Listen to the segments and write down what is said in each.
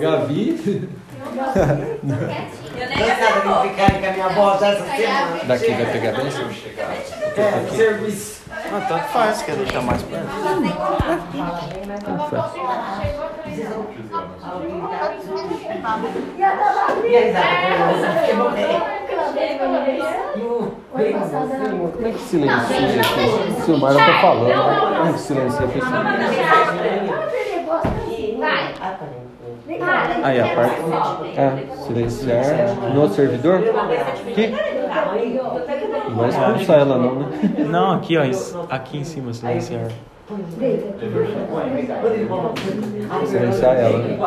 Gabi. Eu nem Cansada de ficar com a minha avó essa semana. Daqui vai pegar bem? É, serviço. Ah, tanto faz, quer deixar mais perto. E aí, Zé? Que bom. E o Como é que silencia aqui? Se o Mara tá falando? Como é que silencia a? Aí a parte. É, silenciar no servidor? Aqui? Não vai expulsar ela não, né? Não, aqui, ó. Aqui em cima, silenciar. Silenciar ela, né?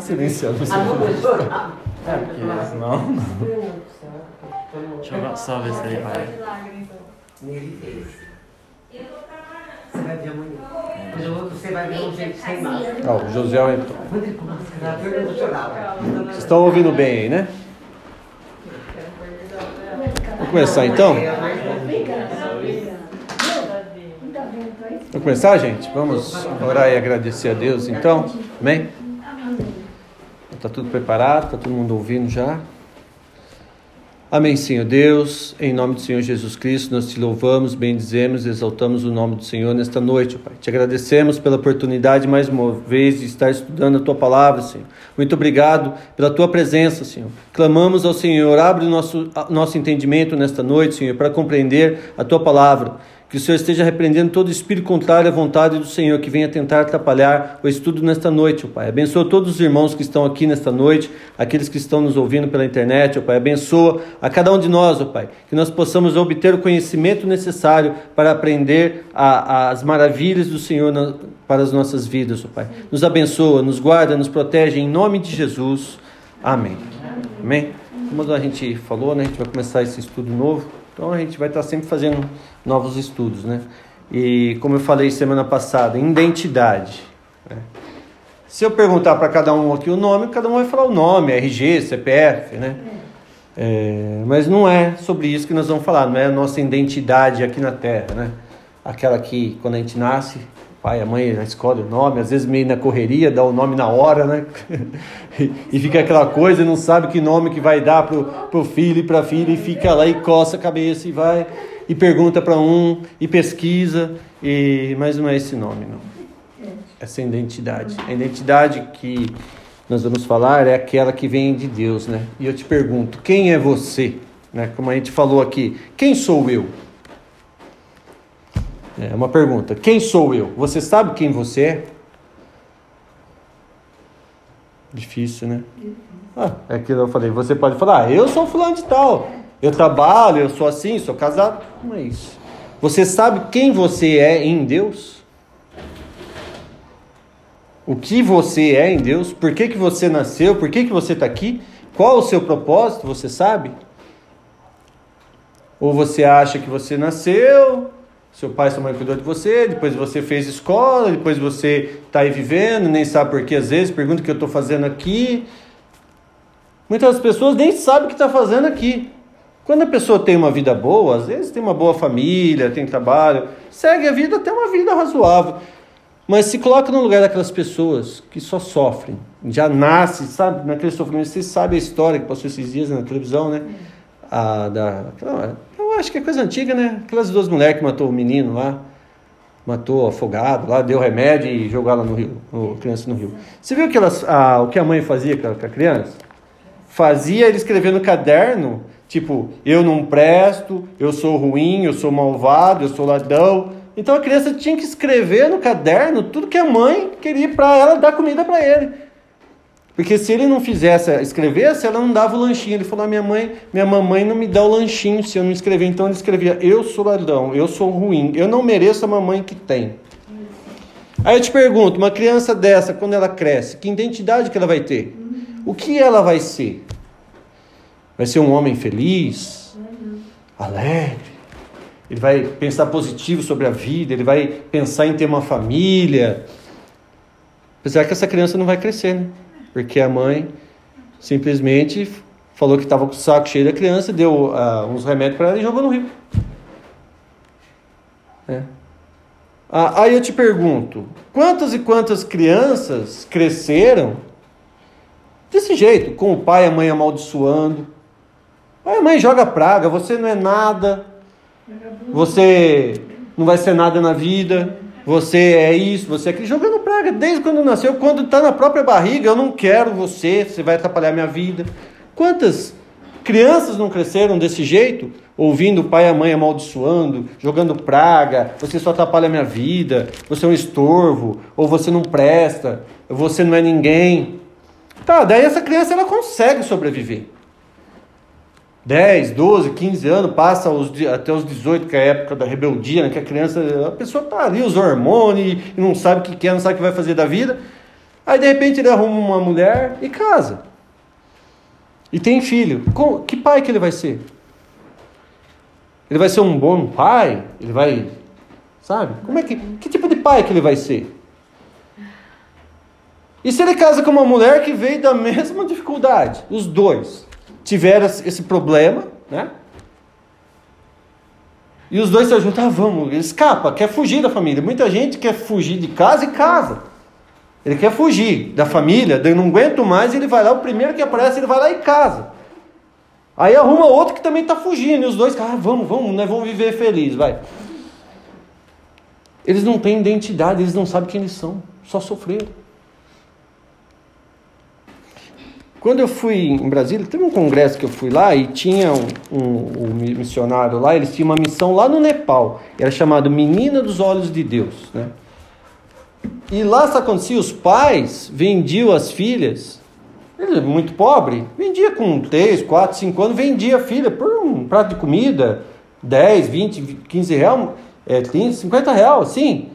Silenciando o servidor. É, porque senão. Deixa eu só ver se ele vai. Você vai ver amanhã. Mas o outro você vai ver um jeito sem máscara. Ó, o José entrou. Vocês estão ouvindo bem aí, né? Vamos começar então? Vamos começar, gente? Vamos orar e agradecer a Deus então? Amém? Está tudo preparado? Está todo mundo ouvindo já? Amém, Senhor Deus. Em nome do Senhor Jesus Cristo, nós te louvamos, bendizemos, exaltamos o nome do Senhor nesta noite, Pai. Te agradecemos pela oportunidade mais uma vez de estar estudando a tua palavra, Senhor. Muito obrigado pela tua presença, Senhor. Clamamos ao Senhor, abre o nosso, nosso entendimento nesta noite, Senhor, para compreender a tua palavra. Que o Senhor esteja repreendendo todo espírito contrário à vontade do Senhor que venha tentar atrapalhar o estudo nesta noite, ó Pai. Abençoa todos os irmãos que estão aqui nesta noite, aqueles que estão nos ouvindo pela internet, ó Pai. Abençoa a cada um de nós, ó Pai. Que nós possamos obter o conhecimento necessário para aprender a- as maravilhas do Senhor na- para as nossas vidas, ó Pai. Nos abençoa, nos guarda, nos protege em nome de Jesus. Amém. Amém. Como a gente falou, né, a gente vai começar esse estudo novo. Então a gente vai estar sempre fazendo novos estudos, né? E como eu falei semana passada, identidade. né? Se eu perguntar para cada um aqui o nome, cada um vai falar o nome, RG, CPF, né? É, mas não é sobre isso que nós vamos falar, não é a nossa identidade aqui na Terra, né? Aquela que quando a gente nasce, pai a mãe já escolhe o nome, às vezes meio na correria, dá o nome na hora, né? E- e fica aquela coisa, não sabe que nome que vai dar pro, pro filho e pra filha, e fica lá e coça a cabeça e vai e pergunta para um e pesquisa, e mas não é esse nome, não. Essa é a identidade. A identidade que nós vamos falar é aquela que vem de Deus, né? E eu te pergunto, quem é você? Né? Como a gente falou aqui, quem sou eu? É uma pergunta. Quem sou eu? Você sabe quem você é? Difícil, né? Ah, é aquilo eu falei. Você pode falar, ah, eu sou fulano de tal. Eu trabalho, eu sou assim, sou casado. Não é isso. Você sabe quem você é em Deus? O que você é em Deus? Por que, que você nasceu? Por que, que você está aqui? Qual o seu propósito? Você sabe? Ou você acha que você nasceu, seu pai sua mãe cuidou de você, depois você fez escola, depois você está aí vivendo, nem sabe por que às vezes, pergunta o que eu estou fazendo aqui. Muitas pessoas nem sabem o que está fazendo aqui. Quando a pessoa tem uma vida boa, às vezes tem uma boa família, tem trabalho, segue a vida até uma vida razoável. Mas se coloca no lugar daquelas pessoas que só sofrem, já nasce, sabe, naquele sofrimento. Vocês sabem a história que passou esses dias na televisão, né? A, da, aquela- eu acho que é coisa antiga, né? Aquelas duas mulheres que matou o menino lá, matou afogado lá, deu remédio e jogou ela no rio, o criança no rio. Você viu que elas, a, o que a mãe fazia com a, com a criança? Fazia ele escrever no caderno, tipo, eu não presto, eu sou ruim, eu sou malvado, eu sou ladrão. Então a criança tinha que escrever no caderno tudo que a mãe queria para ela dar comida para ele. Porque se ele não fizesse, escrevesse, ela não dava o lanchinho. Ele falou: "Ah, minha mãe, minha mamãe não me dá o lanchinho se eu não escrever. Então ele escrevia: eu sou ladrão, eu sou ruim, eu não mereço a mamãe que tem. Aí eu te pergunto, uma criança dessa, quando ela cresce, que identidade que ela vai ter? O que ela vai ser? Vai ser um homem feliz, alegre. Ele vai pensar positivo sobre a vida, ele vai pensar em ter uma família. Apesar que essa criança não vai crescer, né? Porque a mãe simplesmente falou que estava com o saco cheio da criança, deu ah, uns remédios para ela e jogou no rio. É. Ah, aí eu te pergunto: quantas e quantas crianças cresceram desse jeito, com o pai e a mãe amaldiçoando? Pai e a mãe joga praga, você não é nada, você não vai ser nada na vida, você é isso, você é aquilo, jogando praga desde quando nasceu, quando está na própria barriga, eu não quero você, você vai atrapalhar minha vida. Quantas crianças não cresceram desse jeito? ouvindo o pai e a mãe amaldiçoando, jogando praga, você só atrapalha a minha vida, você é um estorvo, ou você não presta, você não é ninguém. Tá, daí essa criança ela consegue sobreviver. 10, 12, 15 anos, passa os, até os 18, que é a época da rebeldia, né, que a criança, a pessoa tá ali, os hormônios, e não sabe o que quer, não sabe o que vai fazer da vida. Aí de repente ele arruma uma mulher e casa. E tem filho. Com, que pai que ele vai ser? Ele vai ser um bom pai? Ele vai. Sabe? Como é que. Que tipo de pai que ele vai ser? E se ele casa com uma mulher que veio da mesma dificuldade? Os dois tiveram esse problema, né? E os dois se juntam, ah, vamos, ele escapa, quer fugir da família. Muita gente quer fugir de casa e casa. Ele quer fugir da família, eu não aguento mais, ele vai lá, o primeiro que aparece, ele vai lá e casa. Aí arruma outro que também está fugindo, e os dois, ah, vamos, vamos, nós vamos viver feliz, vai. Eles não têm identidade, eles não sabem quem eles são, só sofreram. Quando eu fui em Brasília, teve um congresso que eu fui lá e tinha um, um, um missionário lá, eles tinham uma missão lá no Nepal, era chamado Menina dos Olhos de Deus, né? E lá, sabe acontecia? Os pais vendiam as filhas ele, muito pobre, vendia com 3, 4, 5 anos, vendia a filha por um prato de comida, 10, 20, 15 reais, é, 30, 50 reais, assim.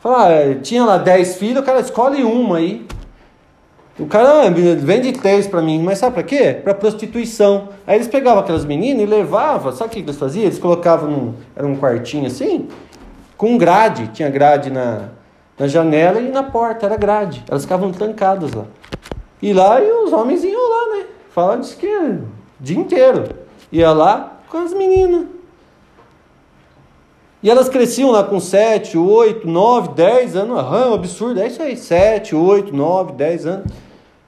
Fala, é, tinha lá 10 filhos, o cara escolhe uma aí. O cara ah, vende três para mim, mas sabe para quê? Para prostituição. Aí eles pegavam aquelas meninas e levavam, sabe o que eles faziam? Eles colocavam num, era um quartinho assim, com grade, tinha grade na, na janela e na porta, era grade. Elas ficavam trancadas lá. E lá e os homens iam lá, né? Fala disso que o dia inteiro. Ia lá com as meninas. E elas cresciam lá com 7, 8, 9, 10 anos. Ah, um absurdo. É isso aí. 7, 8, 9, 10 anos.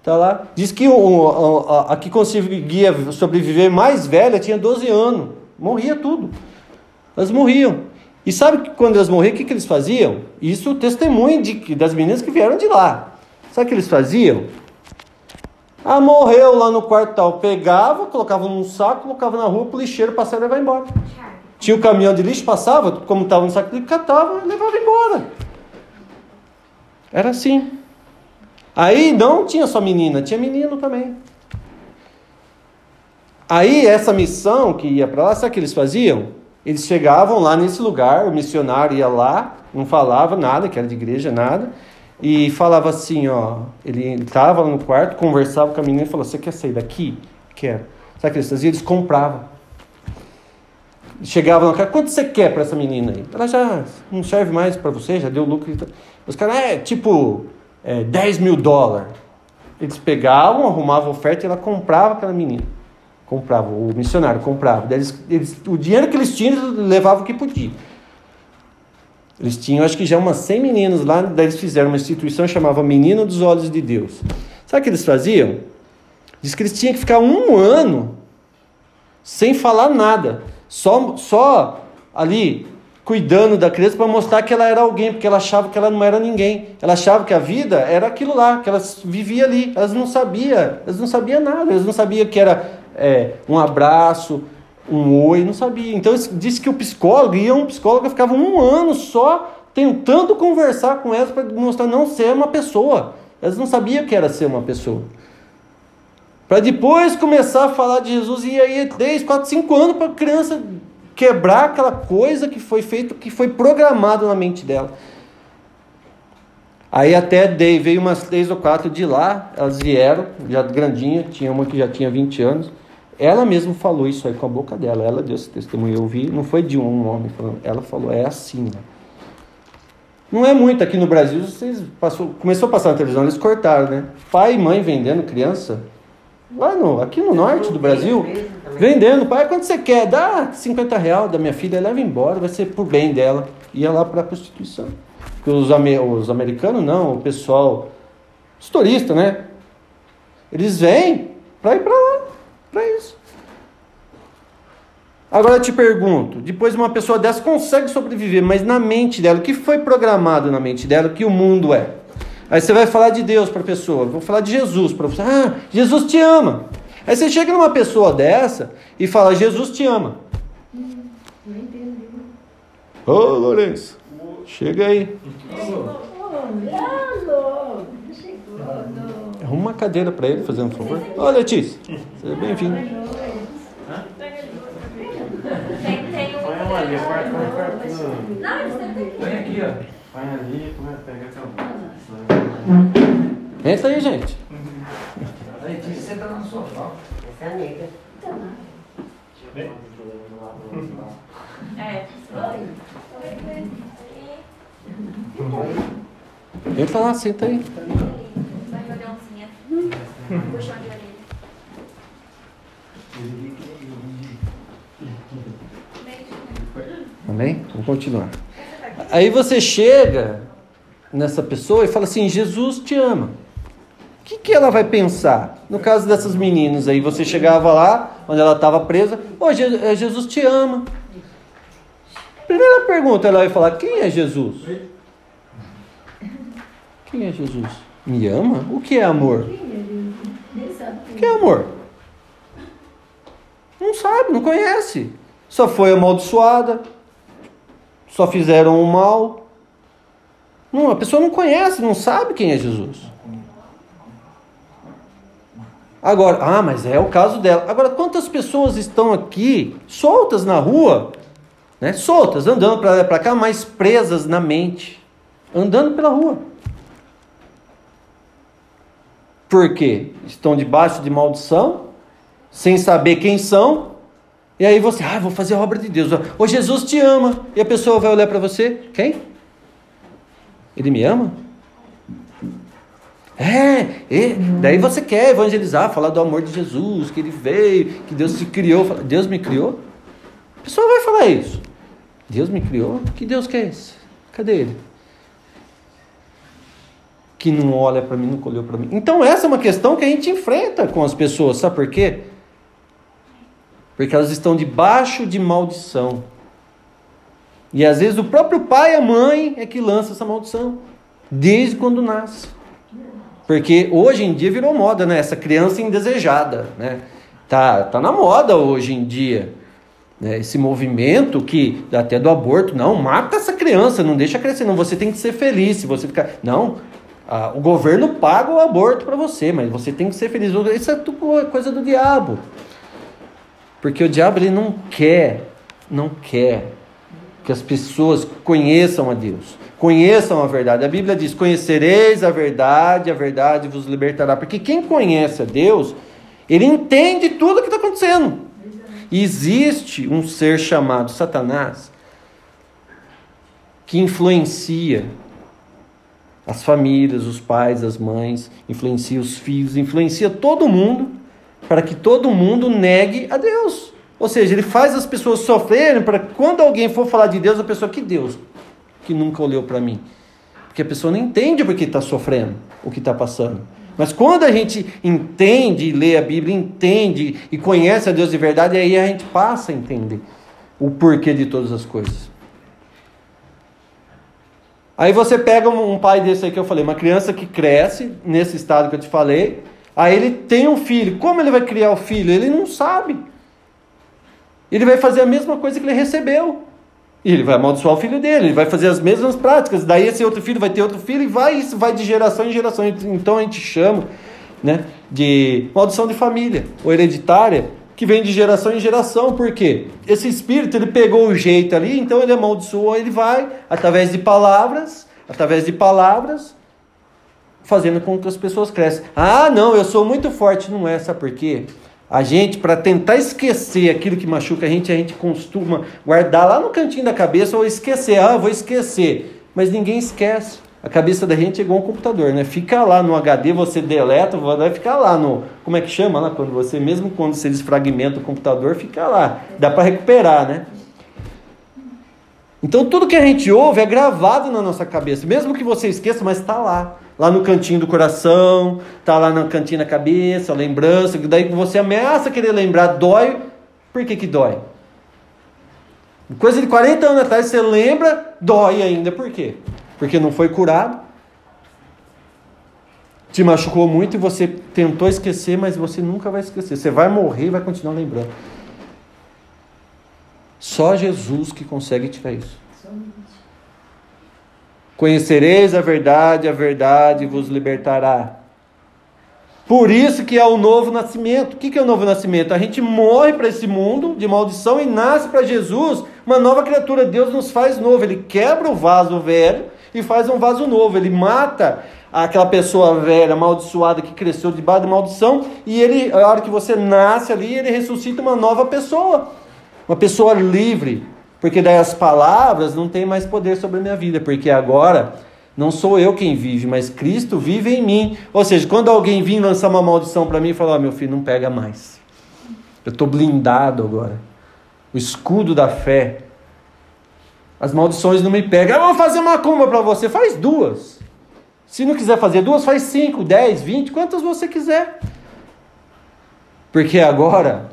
Tá lá. Diz que o, a, a, que conseguia sobreviver mais velha tinha 12 anos. Morria tudo. Elas morriam. E sabe que quando elas morriam, o que, que eles faziam? Isso testemunho de, das meninas que vieram de lá. Sabe o que eles faziam? Ah, morreu lá no quartal. Pegava, colocava num saco, colocava na rua, o lixeiro passava e levava embora. Tinha o um caminhão de lixo, passava, como estava no saco de catava e levava embora. Era assim. Aí não tinha só menina, tinha menino também. Aí essa missão que ia para lá, sabe o que eles faziam? Eles chegavam lá nesse lugar, o missionário ia lá, não falava nada, que era de igreja, nada e falava assim, ó, ele entrava no quarto, conversava com a menina e falava, você quer sair daqui? Quero. Sabe o que eles faziam? Eles compravam. Chegavam na casa, quanto você quer para essa menina aí? Ela já não serve mais para você, já deu lucro. Os caras, é tipo, é, 10 mil dólares. Eles pegavam, arrumavam oferta e ela comprava aquela menina. Comprava, o missionário comprava. Eles, eles, o dinheiro que eles tinham, eles levavam o que podia. Eles tinham, acho que já umas 100 meninos lá, daí eles fizeram uma instituição chamava Menino dos Olhos de Deus. Sabe o que eles faziam? Diz que eles tinham que ficar um ano sem falar nada, só, só ali cuidando da criança para mostrar que ela era alguém, porque ela achava que ela não era ninguém. Ela achava que a vida era aquilo lá, que elas vivia ali. Elas não sabiam, elas não sabiam nada, elas não sabiam que era é, um abraço, um oi, não sabia. Então disse que o psicólogo ia um psicólogo ficava um ano só tentando conversar com elas para mostrar não ser uma pessoa. Elas não sabiam que era ser uma pessoa. Para depois começar a falar de Jesus e aí 3, 4, 5 anos para a criança quebrar aquela coisa que foi feito, que foi programado na mente dela. Aí até dei, veio umas três ou quatro de lá, elas vieram, já grandinha, tinha uma que já tinha 20 anos. Ela mesma falou isso aí com a boca dela. Ela deu esse testemunho. Eu vi, não foi de um homem falando. Ela falou, é assim. Né? Não é muito aqui no Brasil. Vocês passou, começou a passar na televisão, eles cortaram, né? Pai e mãe vendendo criança. Lá no, aqui no norte do Brasil, Vendendo, pai, quanto você quer? Dá 50 reais da minha filha, leva embora, vai ser por bem dela. Ia lá para a prostituição. Porque os, os americanos não, o pessoal, os turistas, né? Eles vêm para ir para lá, para isso. Agora eu te pergunto, depois uma pessoa dessa consegue sobreviver, mas na mente dela, o que foi programado na mente dela, o que o mundo é? Aí você vai falar de Deus para a pessoa, vou falar de Jesus para você. Ah, Jesus te ama. Aí você chega numa pessoa dessa e fala, Jesus te ama. Ô, oh, Lourenço, chega aí. Arruma uma cadeira para ele, fazendo um favor. Ô, Letícia, seja bem-vindo. Tem, tem. Põe. Não, aqui, ó. Põe ali, põe, pega aquela. Entra aí, gente. Sofá. Essa é. É. Entra lá, senta aí. Vai fazer oncinha. Puxão de orelha. Amém? Vamos continuar. Aí você chega nessa pessoa e fala assim: Jesus te ama. O que, que ela vai pensar? No caso dessas meninas aí, você chegava lá, onde ela estava presa, ô oh, Jesus te ama. Primeira pergunta, ela vai falar: quem é Jesus? Quem é Jesus? Me ama? O que é amor? O que é amor? Não sabe, não conhece. Só foi amaldiçoada, só fizeram o mal. Não, a pessoa não conhece, não sabe quem é Jesus. Agora, ah, mas é o caso dela. Agora, quantas pessoas estão aqui soltas na rua, né? Soltas, andando para lá para cá, mas presas na mente, andando pela rua. Por quê? Estão debaixo de maldição, sem saber quem são, e aí você, ah, vou fazer a obra de Deus. Ô Jesus te ama. E a pessoa vai olhar para você, quem? Ele me ama? É, e daí você quer evangelizar, falar do amor de Jesus, que ele veio, que Deus se criou. Deus me criou? A pessoa vai falar isso. Deus me criou? Que Deus que é esse? Cadê ele? Que não olha para mim, nunca olhou para mim. Então essa é uma questão que a gente enfrenta com as pessoas, sabe por quê? Porque elas estão debaixo de maldição. E às vezes o próprio pai e a mãe é que lança essa maldição, desde quando nasce. Porque hoje em dia virou moda, né? Essa criança indesejada, né? Tá, tá na moda hoje em dia. Né? Esse movimento que até do aborto, não, mata essa criança, não deixa crescer, não. Você tem que ser feliz, se você ficar, não. o governo paga o aborto para você, mas você tem que ser feliz. Isso é coisa do diabo. Porque o diabo ele não quer, não quer que as pessoas conheçam a Deus, conheçam a verdade. A Bíblia diz: Conhecereis a verdade, a verdade vos libertará. Porque quem conhece a Deus, ele entende tudo o que está acontecendo. E existe um ser chamado Satanás que influencia as famílias, os pais, as mães, influencia os filhos, influencia todo mundo para que todo mundo negue a Deus. Ou seja, ele faz as pessoas sofrerem para quando alguém for falar de Deus, a pessoa que Deus, que nunca olhou para mim. Porque a pessoa não entende porque está sofrendo, o que está passando. Mas quando a gente entende e lê a Bíblia, entende e conhece a Deus de verdade, aí a gente passa a entender o porquê de todas as coisas. Aí você pega um pai desse aí que eu falei, uma criança que cresce nesse estado que eu te falei, Aí ele tem um filho. Como ele vai criar o filho? Ele não sabe. Ele vai fazer a mesma coisa que ele recebeu. E ele vai amaldiçoar o filho dele, ele vai fazer as mesmas práticas. Daí esse outro filho vai ter outro filho e vai isso vai de geração em geração. Então a gente chama, né, de maldição de família ou hereditária, que vem de geração em geração. Por quê? Esse espírito ele pegou o jeito ali, então ele amaldiçoou, ele vai através de palavras, através de palavras fazendo com que as pessoas cresçam. Ah, não, eu sou muito forte. Não é, sabe por quê? A gente, para tentar esquecer aquilo que machuca a gente, a gente costuma guardar lá no cantinho da cabeça ou esquecer. Ah, vou esquecer. Mas ninguém esquece. A cabeça da gente é igual um computador, né? Fica lá no HD, você deleta, vai ficar lá no. Como é que chama lá? Quando você, mesmo quando você desfragmenta o computador, fica lá. Dá para recuperar, né? Então tudo que a gente ouve é gravado na nossa cabeça, mesmo que você esqueça, mas está lá. Lá no cantinho do coração, está lá no cantinho da cabeça, lembrança, daí você ameaça querer lembrar, dói. Por que, que dói? Coisa de 40 anos atrás você lembra, dói ainda. Por quê? Porque não foi curado. Te machucou muito e você tentou esquecer, mas você nunca vai esquecer. Você vai morrer e vai continuar lembrando. Só Jesus que consegue tirar isso. Conhecereis a verdade, a verdade vos libertará. Por isso que é o novo nascimento. O que é o novo nascimento? A gente morre para esse mundo de maldição e nasce para Jesus, uma nova criatura. Deus nos faz novo. Ele quebra o vaso velho e faz um vaso novo. Ele mata aquela pessoa velha, amaldiçoada, que cresceu debaixo da maldição, e ele, a hora que você nasce ali, ele ressuscita uma nova pessoa uma pessoa livre, porque daí as palavras não têm mais poder sobre a minha vida, porque agora não sou eu quem vive, mas Cristo vive em mim. Ou seja, quando alguém vir lançar uma maldição para mim e falar: oh, meu filho, não pega mais. Eu estou blindado agora. O escudo da fé. As maldições não me pegam. Eu vou fazer uma cumba para você. Faz duas. Se não quiser fazer duas, faz cinco, dez, vinte, quantas você quiser. Porque agora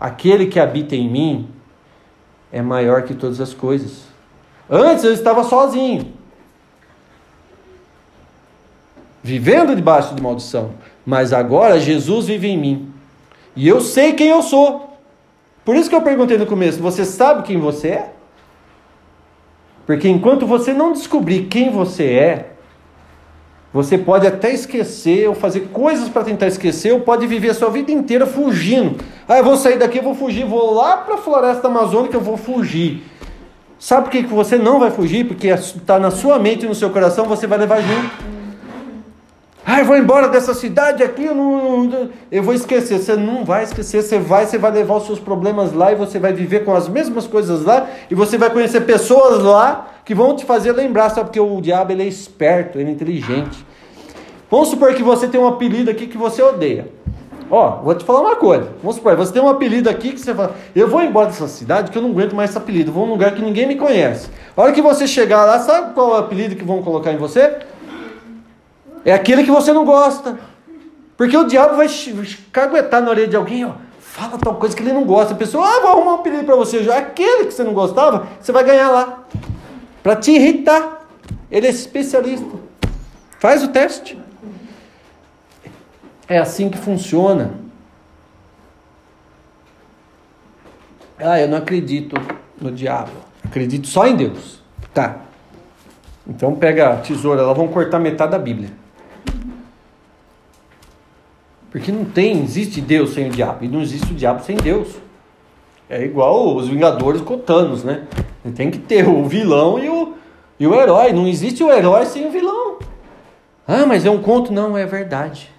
Aquele que habita em mim é maior que todas as coisas. Antes eu estava sozinho, vivendo debaixo de maldição, mas agora Jesus vive em mim. E eu sei quem eu sou. Por isso que eu perguntei no começo: você sabe quem você é? Porque enquanto você não descobrir quem você é, você pode até esquecer ou fazer coisas para tentar esquecer, ou pode viver a sua vida inteira fugindo. Ah, eu vou sair daqui, eu vou fugir, vou lá para a floresta amazônica, eu vou fugir. Sabe por que você não vai fugir? Porque está na sua mente e no seu coração, você vai levar junto. Ah, eu vou embora dessa cidade aqui, eu, não, eu vou esquecer. Você não vai esquecer, você vai, você vai levar os seus problemas lá e você vai viver com as mesmas coisas lá e você vai conhecer pessoas lá que vão te fazer lembrar, sabe? Porque o diabo ele é esperto, ele é inteligente. Vamos supor que você tem um apelido aqui que você odeia. Ó, vou te falar uma coisa. Vamos supor, você tem um apelido aqui que você fala, eu vou embora dessa cidade que eu não aguento mais esse apelido, vou num lugar que ninguém me conhece. A hora que você chegar lá, sabe qual é o apelido que vão colocar em você? É aquele que você não gosta. Porque o diabo vai caguetar na orelha de alguém, ó. Fala tal coisa que ele não gosta. A pessoa, ah, vou arrumar um apelido para você. Aquele que você não gostava, você vai ganhar lá para te irritar. Ele é especialista. Faz o teste. É assim que funciona. Ah, eu não acredito no diabo. Acredito só em Deus. Tá. Então pega a tesoura, lá vão cortar metade da Bíblia. Porque não tem, existe Deus sem o diabo. E não existe o diabo sem Deus. É igual os Vingadores com Thanos, né? Tem que ter o vilão e o, e o herói. Não existe o herói sem o vilão. Ah, mas é um conto. Não, é verdade.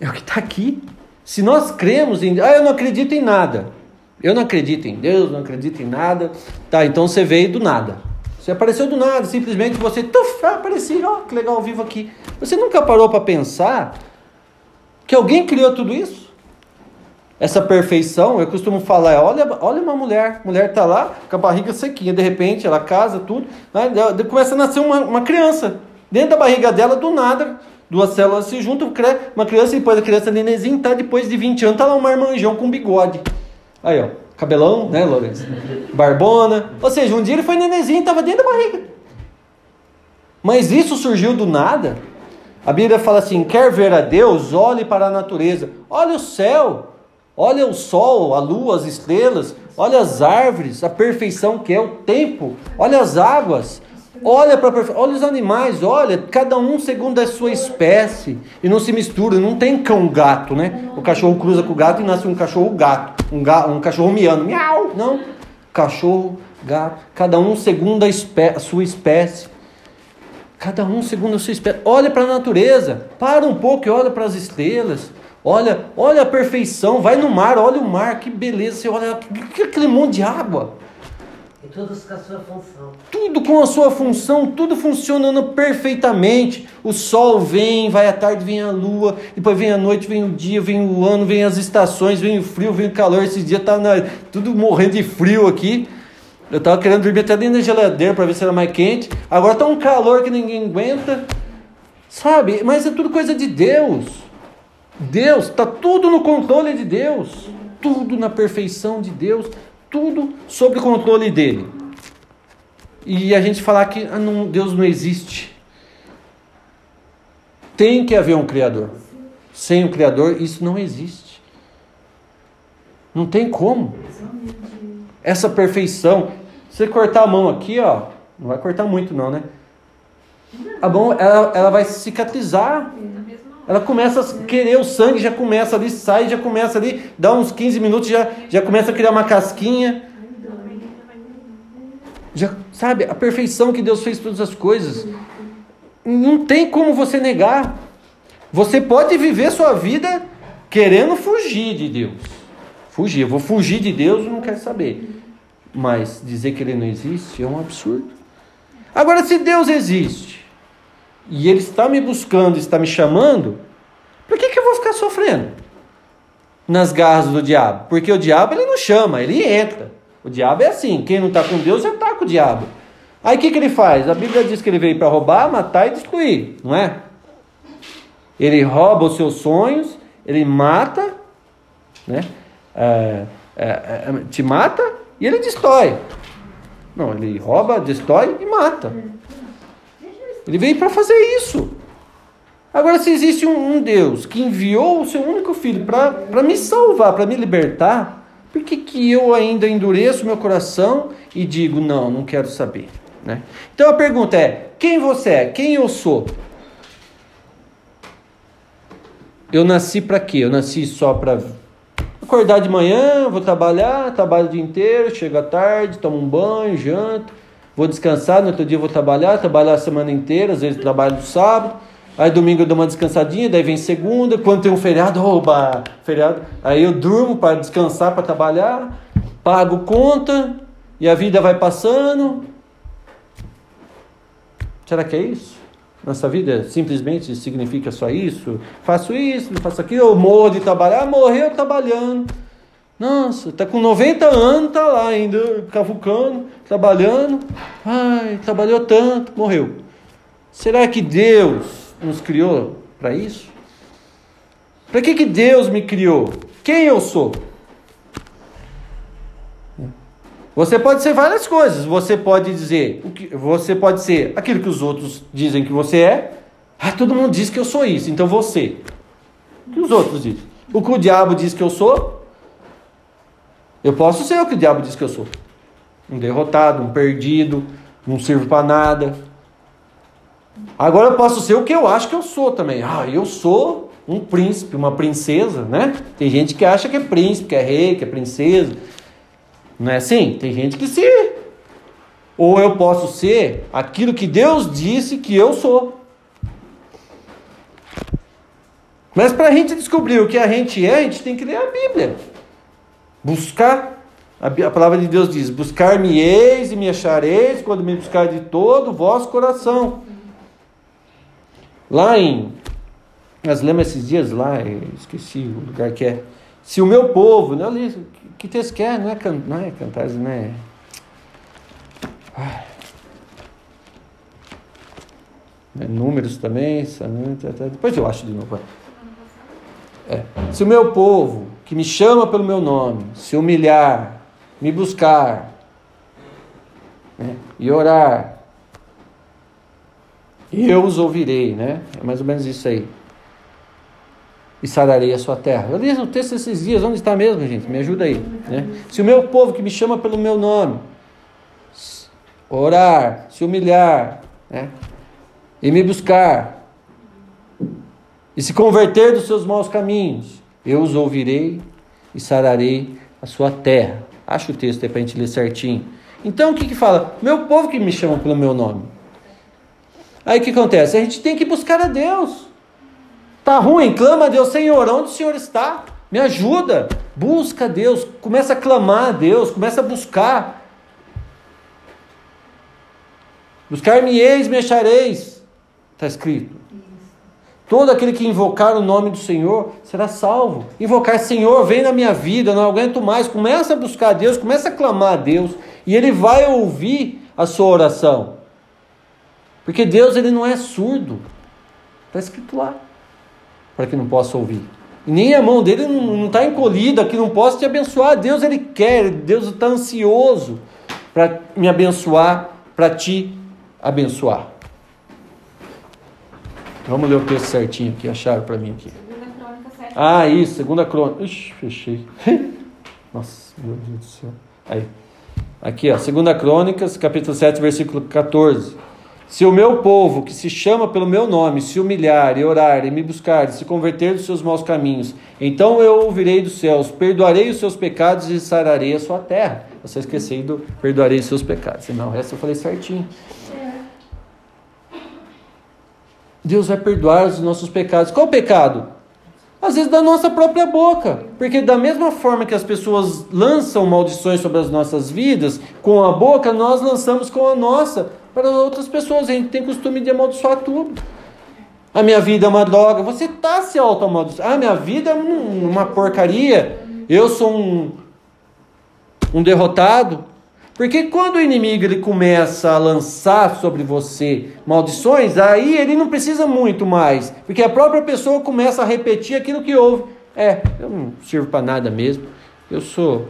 É o que está aqui. Se nós cremos em. Ah, eu não acredito em nada. Eu não acredito em Deus, não acredito em nada. Tá, então você veio do nada. Você apareceu do nada, simplesmente você. Tuf, ah, apareci, ó, que legal, vivo aqui. Você nunca parou para pensar que alguém criou tudo isso? essa perfeição, eu costumo falar, olha, olha uma mulher, mulher está lá com a barriga sequinha, de repente ela casa, tudo, né? começa a nascer uma, uma criança, dentro da barriga dela, do nada, duas células se juntam, uma criança, e depois a criança nenenzinha, tá, depois de 20 anos, tá lá um marmanjão com bigode, aí ó, cabelão, né Lourenço, barbona, ou seja, um dia ele foi nenenzinho, estava dentro da barriga, mas isso surgiu do nada, a Bíblia fala assim, quer ver a Deus, olhe para a natureza, olha o céu, Olha o sol, a lua, as estrelas, olha as árvores, a perfeição que é o tempo, olha as águas, olha para olha os animais, olha, cada um segundo a sua espécie e não se mistura, não tem cão gato, né? O cachorro cruza com o gato e nasce um cachorro gato, um, gato, um cachorro miando, miau, não, cachorro, gato, cada um segundo a, espé a sua espécie. Cada um segundo a sua espécie. Olha para a natureza, para um pouco e olha para as estrelas. Olha, olha a perfeição, vai no mar, olha o mar, que beleza, você olha aquele monte de água. E todos com a sua função. Tudo com a sua função, tudo funcionando perfeitamente. O sol vem, vai à tarde, vem a lua, depois vem a noite, vem o dia, vem o ano, vem as estações, vem o frio, vem o calor. Esses dias tá na, tudo morrendo de frio aqui. Eu estava querendo dormir até dentro da geladeira para ver se era mais quente. Agora está um calor que ninguém aguenta. Sabe? Mas é tudo coisa de Deus. Deus, está tudo no controle de Deus. Tudo na perfeição de Deus tudo sob controle dele. E a gente falar que ah, não, Deus não existe. Tem que haver um Criador. Sem o Criador, isso não existe. Não tem como. Essa perfeição. Você cortar a mão aqui, ó, não vai cortar muito, não, né? A mão, ela, ela vai cicatrizar. Ela começa a querer o sangue, já começa ali, sai, já começa ali, dá uns 15 minutos, já, já começa a criar uma casquinha. Já, sabe, a perfeição que Deus fez todas as coisas. Não tem como você negar. Você pode viver sua vida querendo fugir de Deus. Fugir, eu vou fugir de Deus, não quero saber. Mas dizer que ele não existe é um absurdo. Agora, se Deus existe, e ele está me buscando, está me chamando, por que, que eu vou ficar sofrendo nas garras do diabo? Porque o diabo ele não chama, ele entra. O diabo é assim, quem não está com Deus já está com o diabo. Aí o que, que ele faz? A Bíblia diz que ele veio para roubar, matar e destruir, não é? Ele rouba os seus sonhos, ele mata, né? É, é, é, te mata e ele destrói. Não, ele rouba, destrói e mata. Ele veio para fazer isso. Agora, se existe um, um, Deus que enviou o seu único filho para me salvar, para me libertar, por que, que eu ainda endureço meu coração e digo, não, não quero saber? Né? Então a pergunta é: quem você é? Quem eu sou? Eu nasci para quê? Eu nasci só para acordar de manhã, vou trabalhar, trabalho o dia inteiro, chego à tarde, tomo um banho, janto vou descansar, no outro dia vou trabalhar, trabalhar a semana inteira, às vezes trabalho no sábado, aí domingo eu dou uma descansadinha, daí vem segunda, quando tem um feriado, oba, feriado, aí eu durmo para descansar, para trabalhar, pago conta, e a vida vai passando. Será que é isso? Nossa vida simplesmente significa só isso? Faço isso, faço aquilo, eu morro de trabalhar, morreu trabalhando. Nossa, tá com 90 anos, tá lá ainda, cavucando, trabalhando. Ai, trabalhou tanto, morreu. Será que Deus nos criou para isso? Para que, que Deus me criou? Quem eu sou? Você pode ser várias coisas. Você pode dizer, o que, você pode ser aquilo que os outros dizem que você é. Ah, todo mundo diz que eu sou isso, então você. O que os outros dizem? O que o diabo diz que eu sou, eu posso ser o que o diabo diz que eu sou. Um derrotado, um perdido, não sirvo para nada. Agora eu posso ser o que eu acho que eu sou também. Ah, eu sou um príncipe, uma princesa, né? Tem gente que acha que é príncipe, que é rei, que é princesa. Não é assim? Tem gente que se. Ou eu posso ser aquilo que Deus disse que eu sou. Mas para a gente descobrir o que a gente é, a gente tem que ler a Bíblia. Buscar, a, palavra de Deus diz: Buscar-me-eis e me achareis quando me buscar de todo o vosso coração. Lá em. Nós lemos esses dias lá, esqueci o lugar que é. Se o meu povo, né, li, que texto que é? Não é, can, não é cantar, não é. Números também, depois eu acho de novo. É. Se o meu povo, que me chama pelo meu nome, se humilhar, me buscar né, e orar, eu os ouvirei, né? É mais ou menos isso aí. E sararei a sua terra. Eu li no texto esses dias, onde está mesmo, gente? Me ajuda aí. Né? Se o meu povo que me chama pelo meu nome orar, se humilhar, né? e me buscar, e se converter dos seus maus caminhos, eu os ouvirei e sararei a sua terra. Acho o texto aí para a gente ler certinho. Então o que que fala? Meu povo que me chama pelo meu nome. Aí o que acontece? A gente tem que buscar a Deus. Tá ruim? Clama a Deus, Senhor, onde o Senhor está? Me ajuda. Busca Deus, começa a clamar a Deus, começa a buscar. Buscar-me-eis, me achareis. Está escrito. Todo aquele que invocar o nome do Senhor será salvo. Invocar, Senhor, vem na minha vida, não aguento mais. Começa a buscar a Deus, começa a clamar a Deus. E Ele vai ouvir a sua oração. Porque Deus ele não é surdo. Está escrito lá. Para que não possa ouvir. E nem a mão dele não está encolhida, que não possa te abençoar. Deus ele quer, Deus está ansioso para me abençoar, para te abençoar. Vamos ler o texto certinho aqui, acharam para mim aqui. Ah, isso, segunda crônica. Ixi, fechei. Nossa, meu Deus do céu. Aí. Aqui, ó, segunda crônicas, capítulo 7, versículo 14. Se o meu povo, que se chama pelo meu nome, se humilhar e orar e me buscar, e se converter dos seus maus caminhos, então eu ouvirei dos céus, perdoarei os seus pecados e sararei a sua terra. Você esqueceu do perdoarei os seus pecados. Não, o resto eu falei certinho. Deus vai perdoar os nossos pecados. Qual o pecado? Às vezes da nossa própria boca. Porque da mesma forma que as pessoas lançam maldições sobre as nossas vidas, com a boca, nós lançamos com a nossa para outras pessoas. A gente tem costume de amaldiçoar tudo. A minha vida é uma droga. Você está se auto-amaldiçoando. Ah, minha vida é uma porcaria. Eu sou um, um derrotado. Porque quando o inimigo ele começa a lançar sobre você maldições, aí ele não precisa muito mais, porque a própria pessoa começa a repetir aquilo que ouve. É, eu não sirvo para nada mesmo. Eu sou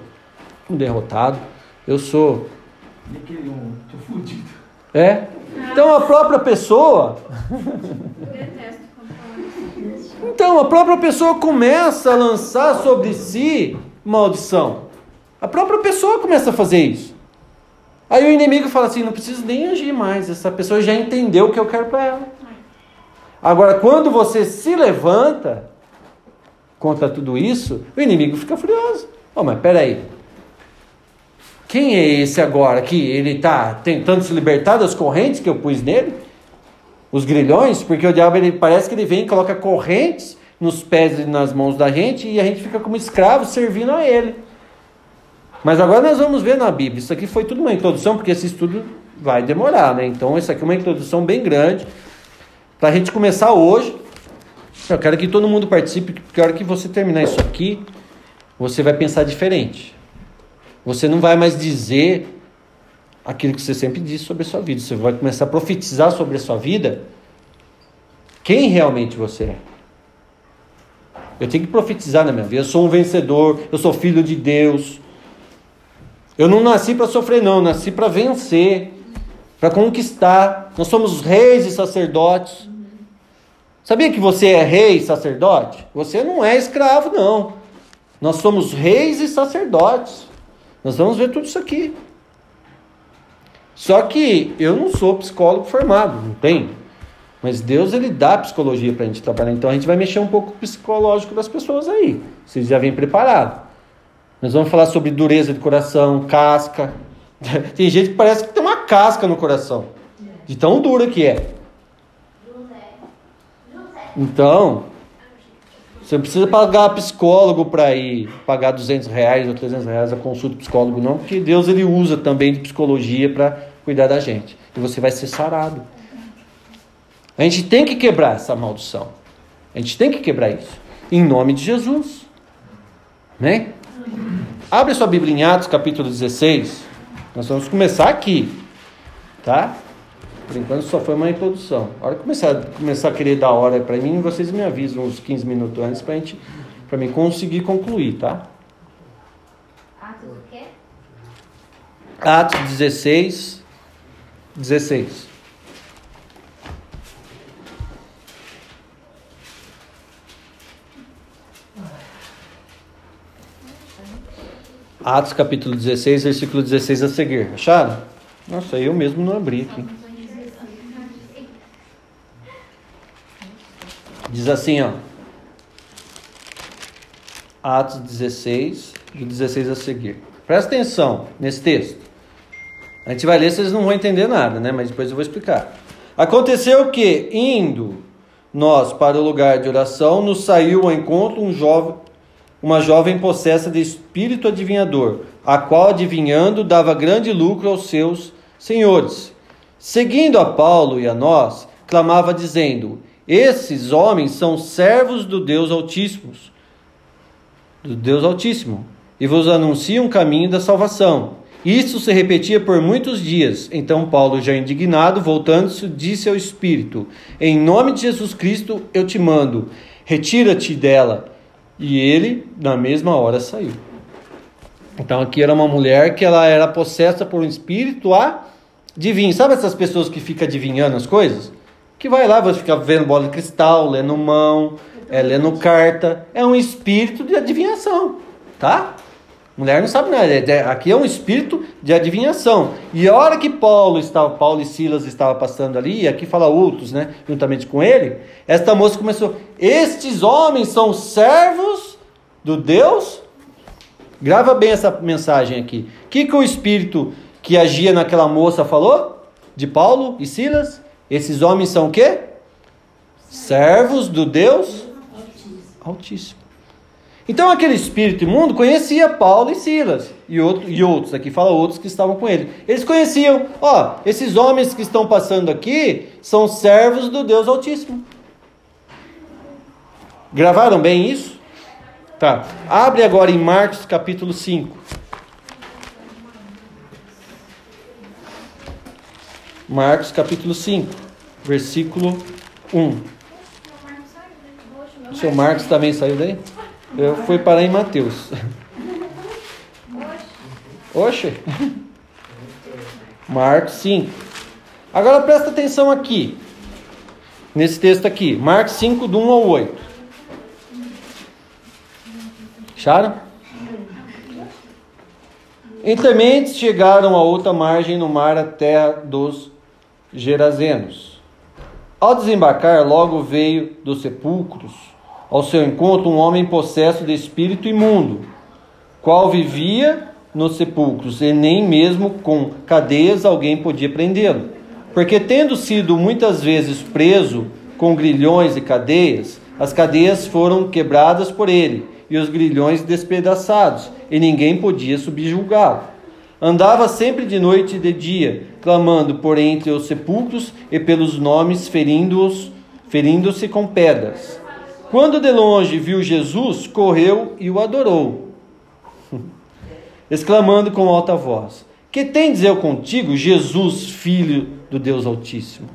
um derrotado. Eu sou. Tô fudido. É. Então a própria pessoa. Então a própria pessoa começa a lançar sobre si maldição. A própria pessoa começa a fazer isso. Aí o inimigo fala assim: não preciso nem agir mais, essa pessoa já entendeu o que eu quero para ela. Agora, quando você se levanta contra tudo isso, o inimigo fica furioso. Oh, mas peraí. Quem é esse agora que ele está tentando se libertar das correntes que eu pus nele? Os grilhões? Porque o diabo ele, parece que ele vem e coloca correntes nos pés e nas mãos da gente e a gente fica como escravo servindo a ele. Mas agora nós vamos ver na Bíblia. Isso aqui foi tudo uma introdução, porque esse estudo vai demorar, né? Então, isso aqui é uma introdução bem grande. Para a gente começar hoje, eu quero que todo mundo participe, porque a hora que você terminar isso aqui, você vai pensar diferente. Você não vai mais dizer aquilo que você sempre disse sobre a sua vida. Você vai começar a profetizar sobre a sua vida quem realmente você é. Eu tenho que profetizar na minha vida. Eu sou um vencedor, eu sou filho de Deus, eu não nasci para sofrer, não, eu nasci para vencer, para conquistar. Nós somos reis e sacerdotes. Sabia que você é rei e sacerdote? Você não é escravo, não. Nós somos reis e sacerdotes. Nós vamos ver tudo isso aqui. Só que eu não sou psicólogo formado, não tenho. Mas Deus ele dá psicologia para a gente trabalhar. Então a gente vai mexer um pouco com o psicológico das pessoas aí. Vocês já vêm preparados. Nós vamos falar sobre dureza de coração, casca. Tem gente que parece que tem uma casca no coração, de tão dura que é. Então, você não precisa pagar psicólogo para ir pagar 200 reais ou 300 reais a consulta psicólogo, não, porque Deus ele usa também de psicologia para cuidar da gente. E você vai ser sarado. A gente tem que quebrar essa maldição. A gente tem que quebrar isso. Em nome de Jesus. Né? Abre sua Bíblia em Atos, capítulo 16. Nós vamos começar aqui, tá? Por enquanto só foi uma introdução. A hora que começar, começar a querer dar hora para mim, vocês me avisam uns 15 minutos antes para gente, para mim conseguir concluir, tá? Atos quê? Atos 16, 16. Atos capítulo 16, versículo 16 a seguir. Acharam? Nossa, eu mesmo não abri aqui. Diz assim, ó. Atos 16, do 16 a seguir. Presta atenção nesse texto. A gente vai ler, vocês não vão entender nada, né? Mas depois eu vou explicar. Aconteceu que, indo nós para o lugar de oração, nos saiu ao encontro um jovem, uma jovem possessa de espírito adivinhador, a qual adivinhando dava grande lucro aos seus senhores. Seguindo a Paulo e a nós, clamava dizendo: Esses homens são servos do Deus Altíssimo, do Deus Altíssimo, e vos anunciam o caminho da salvação. Isso se repetia por muitos dias. Então Paulo, já indignado, voltando-se, disse ao Espírito: Em nome de Jesus Cristo eu te mando, retira-te dela. E ele, na mesma hora, saiu. Então aqui era uma mulher que ela era possessa por um espírito adivinho. Sabe essas pessoas que ficam adivinhando as coisas? Que vai lá, vai ficar vendo bola de cristal, lendo mão, é, lendo carta. É um espírito de adivinhação, tá? Mulher não sabe nada. É, aqui é um espírito de adivinhação. E a hora que Paulo estava, Paulo e Silas estavam passando ali, aqui fala outros, né, juntamente com ele, esta moça começou: "Estes homens são servos do Deus Grava bem essa mensagem aqui. O que, que o espírito que agia naquela moça falou? De Paulo e Silas? Esses homens são o quê? Servos do Deus Altíssimo. Então aquele espírito imundo conhecia Paulo e Silas e, outro, e outros, aqui fala outros que estavam com ele. Eles conheciam, ó, esses homens que estão passando aqui são servos do Deus Altíssimo. Gravaram bem isso? Tá. Abre agora em Marcos capítulo 5. Marcos capítulo 5, versículo 1. O seu Marcos também saiu daí? Eu fui parar em Mateus. Oxe. Marcos 5. Agora presta atenção aqui. Nesse texto aqui. Marcos 5, do 1 ao 8. Acharam? Em chegaram a outra margem no mar, a terra dos Gerazenos. Ao desembarcar, logo veio dos sepulcros ao seu encontro um homem possesso de espírito imundo, qual vivia nos sepulcros, e nem mesmo com cadeias alguém podia prendê-lo. Porque, tendo sido muitas vezes preso com grilhões e cadeias, as cadeias foram quebradas por ele e os grilhões despedaçados, e ninguém podia subjulgá-lo. Andava sempre de noite e de dia, clamando por entre os sepulcros e pelos nomes, ferindo-os, ferindo-se com pedras. Quando de longe viu Jesus, correu e o adorou, exclamando com alta voz: Que tem dizer contigo, Jesus, filho do Deus Altíssimo?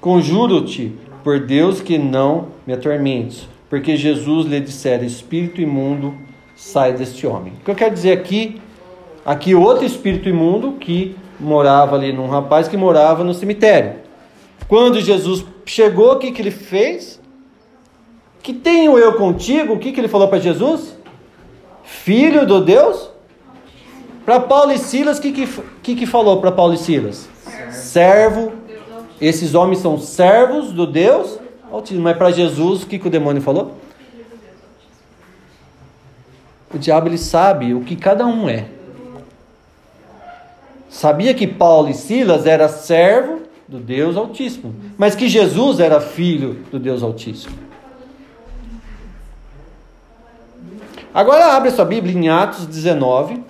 Conjuro-te por Deus que não me atormentes porque Jesus lhe dissera: Espírito imundo, sai deste homem. O que eu quero dizer aqui, aqui outro espírito imundo que morava ali num rapaz que morava no cemitério. Quando Jesus chegou, o que, que ele fez? Que tenho eu contigo? O que, que ele falou para Jesus? Filho do Deus? Para Paulo e Silas, o que, que, que, que falou para Paulo e Silas? Servo. Esses homens são servos do Deus. Mas para Jesus, o que, que o demônio falou? O diabo ele sabe o que cada um é. Sabia que Paulo e Silas era servo do Deus Altíssimo, mas que Jesus era filho do Deus Altíssimo. Agora abre sua Bíblia em Atos 19.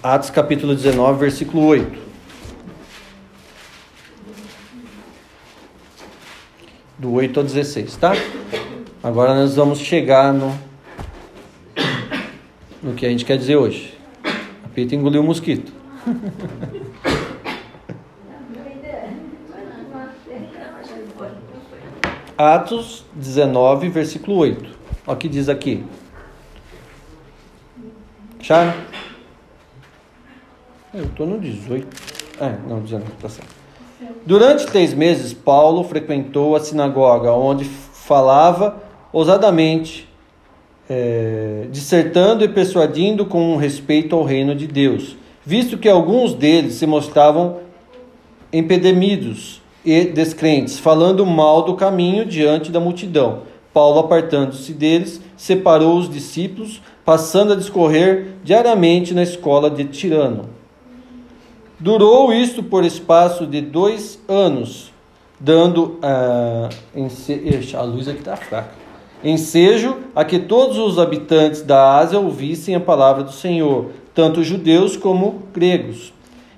Atos capítulo 19, versículo 8. Do 8 ao 16, tá? Agora nós vamos chegar no, no que a gente quer dizer hoje. A Pita engoliu o mosquito. Atos 19, versículo 8. Olha o que diz aqui. Acharam? Eu estou no 18. É, não, 19, tá certo. Durante três meses, Paulo frequentou a sinagoga, onde falava ousadamente, é, dissertando e persuadindo com respeito ao reino de Deus, visto que alguns deles se mostravam empedemidos e descrentes, falando mal do caminho diante da multidão. Paulo, apartando-se deles, separou os discípulos, passando a discorrer diariamente na escola de Tirano. Durou isto por espaço de dois anos. dando ah, ence... Ixi, a luz aqui está fraca. Ensejo a que todos os habitantes da Ásia ouvissem a palavra do Senhor, tanto judeus como gregos.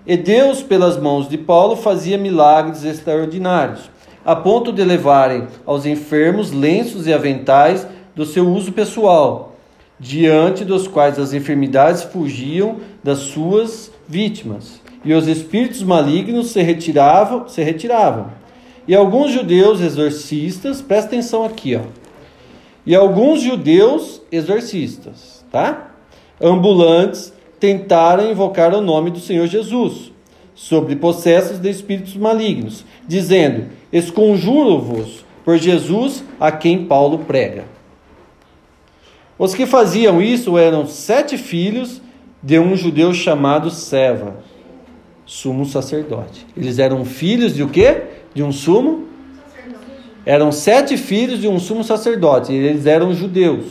E Deus, pelas mãos de Paulo, fazia milagres extraordinários, a ponto de levarem aos enfermos lenços e aventais do seu uso pessoal, diante dos quais as enfermidades fugiam das suas vítimas, e os espíritos malignos se retiravam, se retiravam. E alguns judeus exorcistas, presta atenção aqui, ó. E alguns judeus exorcistas, tá? Ambulantes tentaram invocar o nome do Senhor Jesus sobre possessos de espíritos malignos, dizendo: Esconjuro-vos por Jesus a quem Paulo prega. Os que faziam isso eram sete filhos de um judeu chamado Seva, sumo sacerdote. Eles eram filhos de o quê? De um sumo? Eram sete filhos de um sumo sacerdote. Eles eram judeus,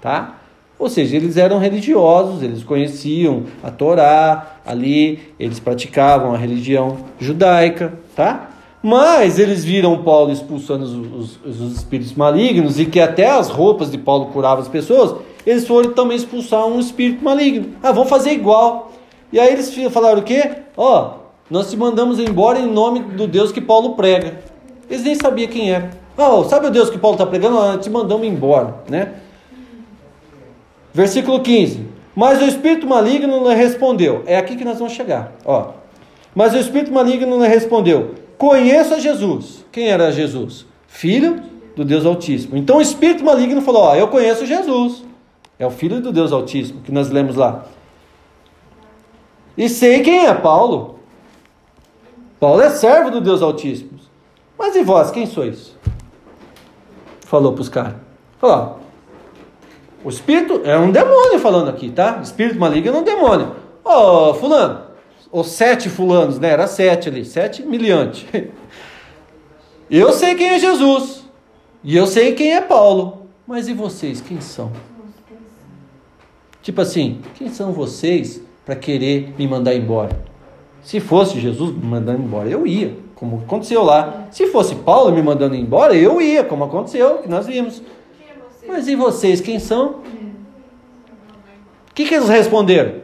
tá? Ou seja, eles eram religiosos, eles conheciam a Torá, ali eles praticavam a religião judaica, tá? Mas eles viram Paulo expulsando os, os, os, espíritos malignos e que até as roupas de Paulo curavam as pessoas, eles foram também expulsar um espírito maligno. Ah, vamos fazer igual. E aí eles falaram o quê? Ó, oh, nós te mandamos embora em nome do Deus que Paulo prega. Eles nem sabiam quem era. Oh, sabe o Deus que Paulo está pregando? Ah, te mandamos embora, né? Versículo 15. Mas o espírito maligno lhe respondeu. É aqui que nós vamos chegar. Ó. Mas o espírito maligno lhe respondeu: Conheço a Jesus. Quem era Jesus? Filho do Deus Altíssimo. Então o espírito maligno falou: Ó, eu conheço Jesus. É o filho do Deus Altíssimo que nós lemos lá. E sei quem é Paulo. Paulo é servo do Deus Altíssimo. Mas e vós, quem sois? Falou para os caras. Falou: o espírito é um demônio falando aqui, tá? Espírito maligno é um demônio. Ó, oh, fulano, os sete fulanos, né? Era sete ali, sete miliante. Eu sei quem é Jesus. E eu sei quem é Paulo. Mas e vocês, quem são? Tipo assim, quem são vocês para querer me mandar embora? Se fosse Jesus me mandando embora, eu ia, como aconteceu lá. Se fosse Paulo me mandando embora, eu ia, como aconteceu, que nós vimos. Mas e vocês, quem são? O que, que eles responderam?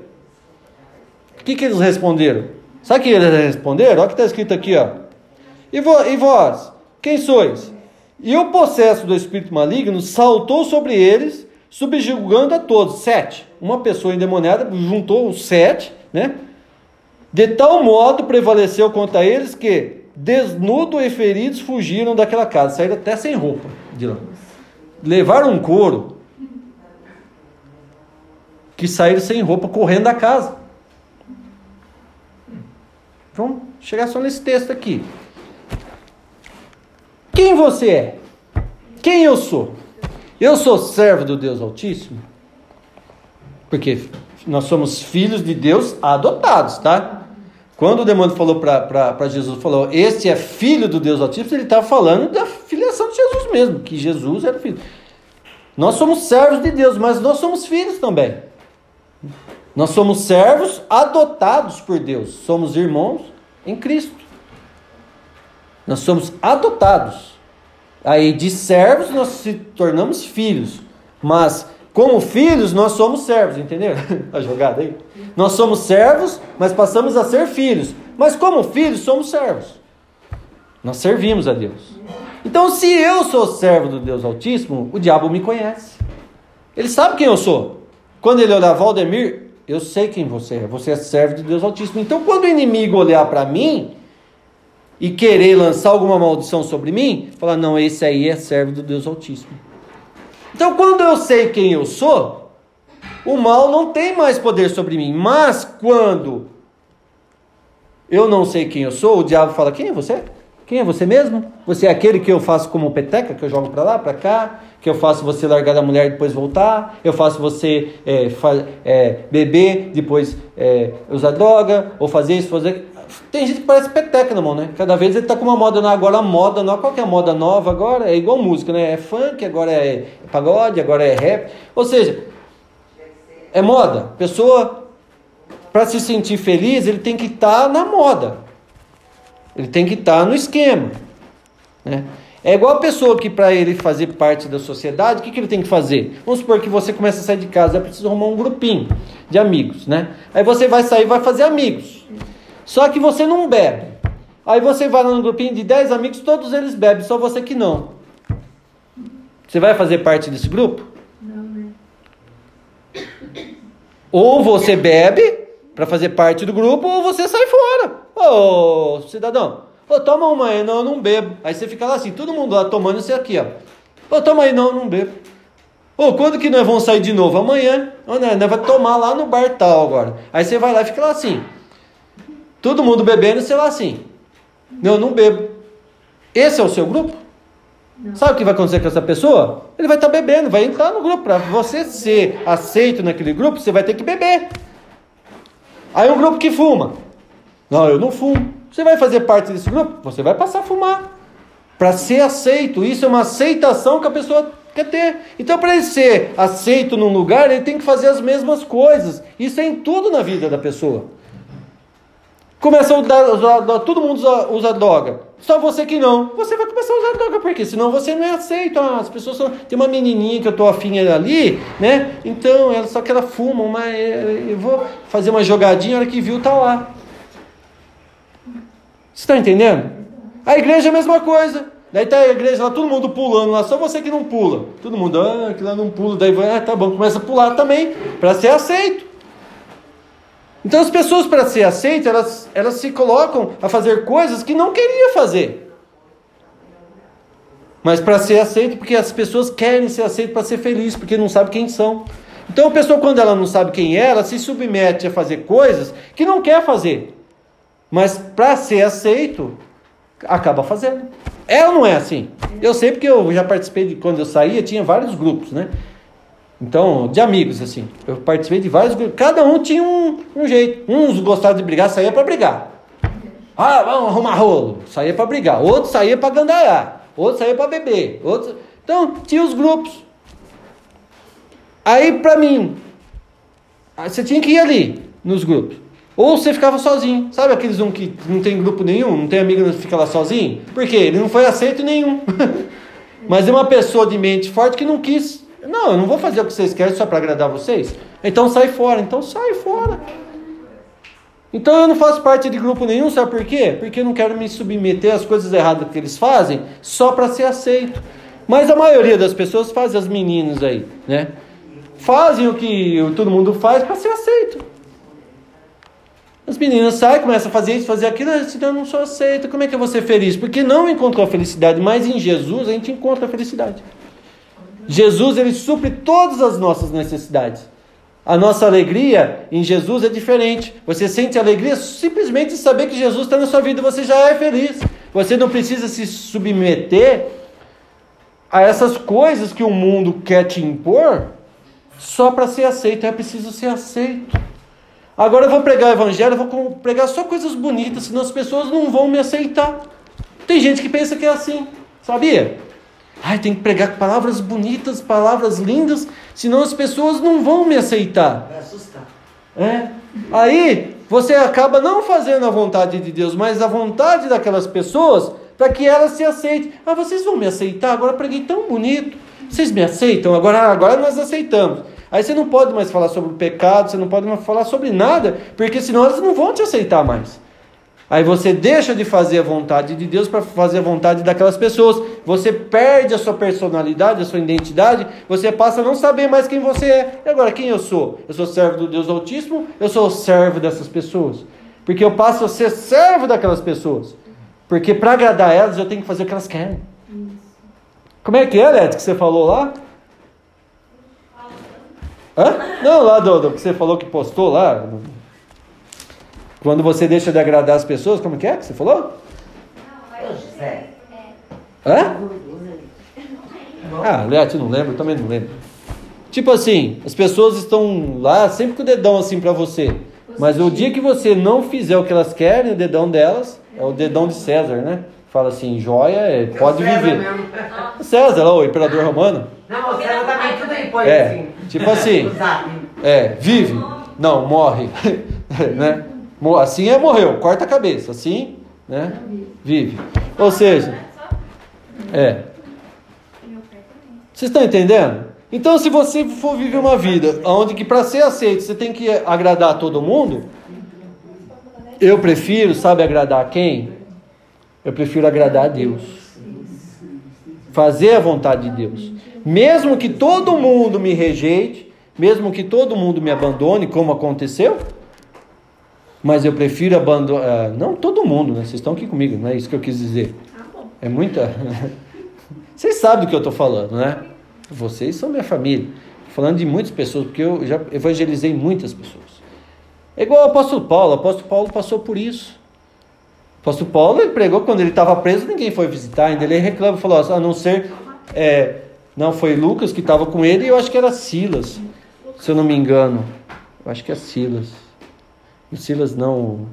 O que, que eles responderam? Sabe o que eles responderam? Olha o que está escrito aqui, ó. E, vo, e vós, quem sois? E o possesso do espírito maligno saltou sobre eles, subjugando a todos. Sete. Uma pessoa endemoniada juntou os sete, né? De tal modo prevaleceu contra eles que, desnudo e feridos, fugiram daquela casa. Saíram até sem roupa de lá levaram um couro que saíram sem roupa correndo da casa. Vamos chegar só nesse texto aqui. Quem você é? Quem eu sou? Eu sou servo do Deus Altíssimo? Porque nós somos filhos de Deus adotados, tá? Quando o demônio falou para Jesus, falou, este é filho do Deus Altíssimo, ele estava falando da filiação de Jesus mesmo, que Jesus era filho. Nós somos servos de Deus, mas nós somos filhos também. Nós somos servos adotados por Deus, somos irmãos em Cristo. Nós somos adotados. Aí de servos nós se tornamos filhos, mas como filhos, nós somos servos, entenderam? A jogada aí? Nós somos servos, mas passamos a ser filhos. Mas como filhos, somos servos. Nós servimos a Deus. Então, se eu sou servo do Deus Altíssimo, o diabo me conhece. Ele sabe quem eu sou. Quando ele olhar Valdemir, eu sei quem você é. Você é servo de Deus Altíssimo. Então, quando o inimigo olhar para mim e querer lançar alguma maldição sobre mim, falar: não, esse aí é servo do Deus Altíssimo. Então, quando eu sei quem eu sou, o mal não tem mais poder sobre mim. Mas quando eu não sei quem eu sou, o diabo fala: Quem é você? Quem é você mesmo? Você é aquele que eu faço como peteca, que eu jogo para lá, para cá, que eu faço você largar da mulher e depois voltar, eu faço você é, fa é, beber, depois é, usar droga, ou fazer isso, fazer. Tem gente que parece peteca na mão, né? Cada vez ele tá com uma moda nova. Agora a moda nova, qual que é a moda nova agora? É igual música, né? É funk, agora é pagode, agora é rap. Ou seja, é moda. Pessoa, para se sentir feliz, ele tem que estar tá na moda. Ele tem que estar tá no esquema. Né? É igual a pessoa que, para ele fazer parte da sociedade, o que, que ele tem que fazer? Vamos supor que você começa a sair de casa, é preciso arrumar um grupinho de amigos, né? Aí você vai sair vai fazer amigos. Só que você não bebe. Aí você vai lá no grupinho de 10 amigos, todos eles bebem, só você que não. Você vai fazer parte desse grupo? Não, né? Ou você bebe para fazer parte do grupo, ou você sai fora. Ô, cidadão, ô, toma uma aí, não, eu não bebo. Aí você fica lá assim, todo mundo lá tomando isso aqui, ó. Ô, toma aí, não, eu não bebo. Ô, quando que nós vamos sair de novo? Amanhã. Ô, né, nós vamos tomar lá no bar tal agora. Aí você vai lá e fica lá assim. Todo mundo bebendo, sei lá assim. Não, eu não bebo. Esse é o seu grupo? Não. Sabe o que vai acontecer com essa pessoa? Ele vai estar bebendo, vai entrar no grupo. Para você ser aceito naquele grupo, você vai ter que beber. Aí um grupo que fuma. Não, eu não fumo. Você vai fazer parte desse grupo? Você vai passar a fumar. Para ser aceito. Isso é uma aceitação que a pessoa quer ter. Então, para ele ser aceito num lugar, ele tem que fazer as mesmas coisas. Isso é em tudo na vida da pessoa. Começa a usar, todo mundo usa, usa droga. Só você que não. Você vai começar a usar droga, porque senão você não é aceito. Ah, as pessoas são. Tem uma menininha que eu tô afim ali, né? Então, ela, só que ela fuma, mas eu vou fazer uma jogadinha, a hora que viu, tá lá. Você está entendendo? A igreja é a mesma coisa. Daí tá a igreja lá, todo mundo pulando lá, só você que não pula. Todo mundo, ah, que lá não pula. Daí vai, ah, tá bom, começa a pular também, para ser aceito. Então as pessoas, para ser aceitas, elas, elas se colocam a fazer coisas que não queriam fazer. Mas para ser aceito, porque as pessoas querem ser aceitas para ser felizes, porque não sabem quem são. Então a pessoa, quando ela não sabe quem é, ela se submete a fazer coisas que não quer fazer. Mas para ser aceito, acaba fazendo. É ou não é assim? Eu sei porque eu já participei de quando eu saía, tinha vários grupos, né? Então, de amigos, assim. Eu participei de vários grupos. Cada um tinha um, um jeito. Uns gostavam de brigar, saía para brigar. Ah, vamos arrumar rolo. Saía para brigar. Outros saía para gandaiar. Outros saía para beber. Outros... Então, tinha os grupos. Aí, para mim, você tinha que ir ali, nos grupos. Ou você ficava sozinho. Sabe aqueles um que não tem grupo nenhum, não tem amigo, fica lá sozinho? Por quê? Ele não foi aceito nenhum. Mas é uma pessoa de mente forte que não quis não, eu não vou fazer o que vocês querem só para agradar vocês. Então sai fora. Então sai fora. Então eu não faço parte de grupo nenhum, sabe por quê? Porque eu não quero me submeter às coisas erradas que eles fazem só para ser aceito. Mas a maioria das pessoas faz, as meninas aí, né? Fazem o que todo mundo faz para ser aceito. As meninas saem, começam a fazer isso, fazer aquilo, senão eu não sou aceita. Como é que eu vou ser feliz? Porque não encontrou a felicidade, mas em Jesus a gente encontra a felicidade. Jesus ele supre todas as nossas necessidades. A nossa alegria em Jesus é diferente. Você sente alegria simplesmente de saber que Jesus está na sua vida, você já é feliz. Você não precisa se submeter a essas coisas que o mundo quer te impor só para ser aceito. É preciso ser aceito. Agora eu vou pregar o evangelho, eu vou pregar só coisas bonitas, senão as pessoas não vão me aceitar. Tem gente que pensa que é assim, sabia? Ai, tem que pregar palavras bonitas, palavras lindas, senão as pessoas não vão me aceitar. Vai assustar. É. Aí você acaba não fazendo a vontade de Deus, mas a vontade daquelas pessoas para que elas se aceitem. Ah, vocês vão me aceitar? Agora eu preguei tão bonito. Vocês me aceitam? Agora, agora nós aceitamos. Aí você não pode mais falar sobre o pecado, você não pode mais falar sobre nada, porque senão elas não vão te aceitar mais. Aí você deixa de fazer a vontade de Deus para fazer a vontade daquelas pessoas. Você perde a sua personalidade, a sua identidade. Você passa a não saber mais quem você é. E agora, quem eu sou? Eu sou servo do Deus Altíssimo? Eu sou servo dessas pessoas. Porque eu passo a ser servo daquelas pessoas. Porque para agradar elas, eu tenho que fazer o que elas querem. Como é que é, Led, que você falou lá? Hã? Não, lá do, do que você falou que postou lá. Quando você deixa de agradar as pessoas, como que é que você falou? Hã? Ah, Leite, não lembro, eu também não lembro. Tipo assim, as pessoas estão lá sempre com o dedão assim para você. Mas o dia que você não fizer o que elas querem, o dedão delas é o dedão de César, né? Fala assim, joia, é, pode César viver. mesmo. César, lá, o imperador romano. Não, o César também tudo aí põe É, assim. tipo assim. É, vive. Não, morre. né? Assim é morreu, corta a cabeça. Assim, né? Vive. Ou seja, É. Vocês estão entendendo? Então, se você for viver uma vida onde que para ser aceito você tem que agradar todo mundo, eu prefiro, sabe, agradar quem? Eu prefiro agradar a Deus. Fazer a vontade de Deus. Mesmo que todo mundo me rejeite, mesmo que todo mundo me abandone, como aconteceu, mas eu prefiro abandonar. Não todo mundo, né? Vocês estão aqui comigo, não é isso que eu quis dizer. É muita. Vocês sabem do que eu estou falando, né? Vocês são minha família. Falando de muitas pessoas, porque eu já evangelizei muitas pessoas. É igual o apóstolo Paulo. O apóstolo Paulo passou por isso. O apóstolo Paulo ele pregou quando ele estava preso, ninguém foi visitar ainda. Ele reclama, falou, assim, a não ser. É, não, foi Lucas que estava com ele e eu acho que era Silas, se eu não me engano. Eu acho que é Silas. E Silas não.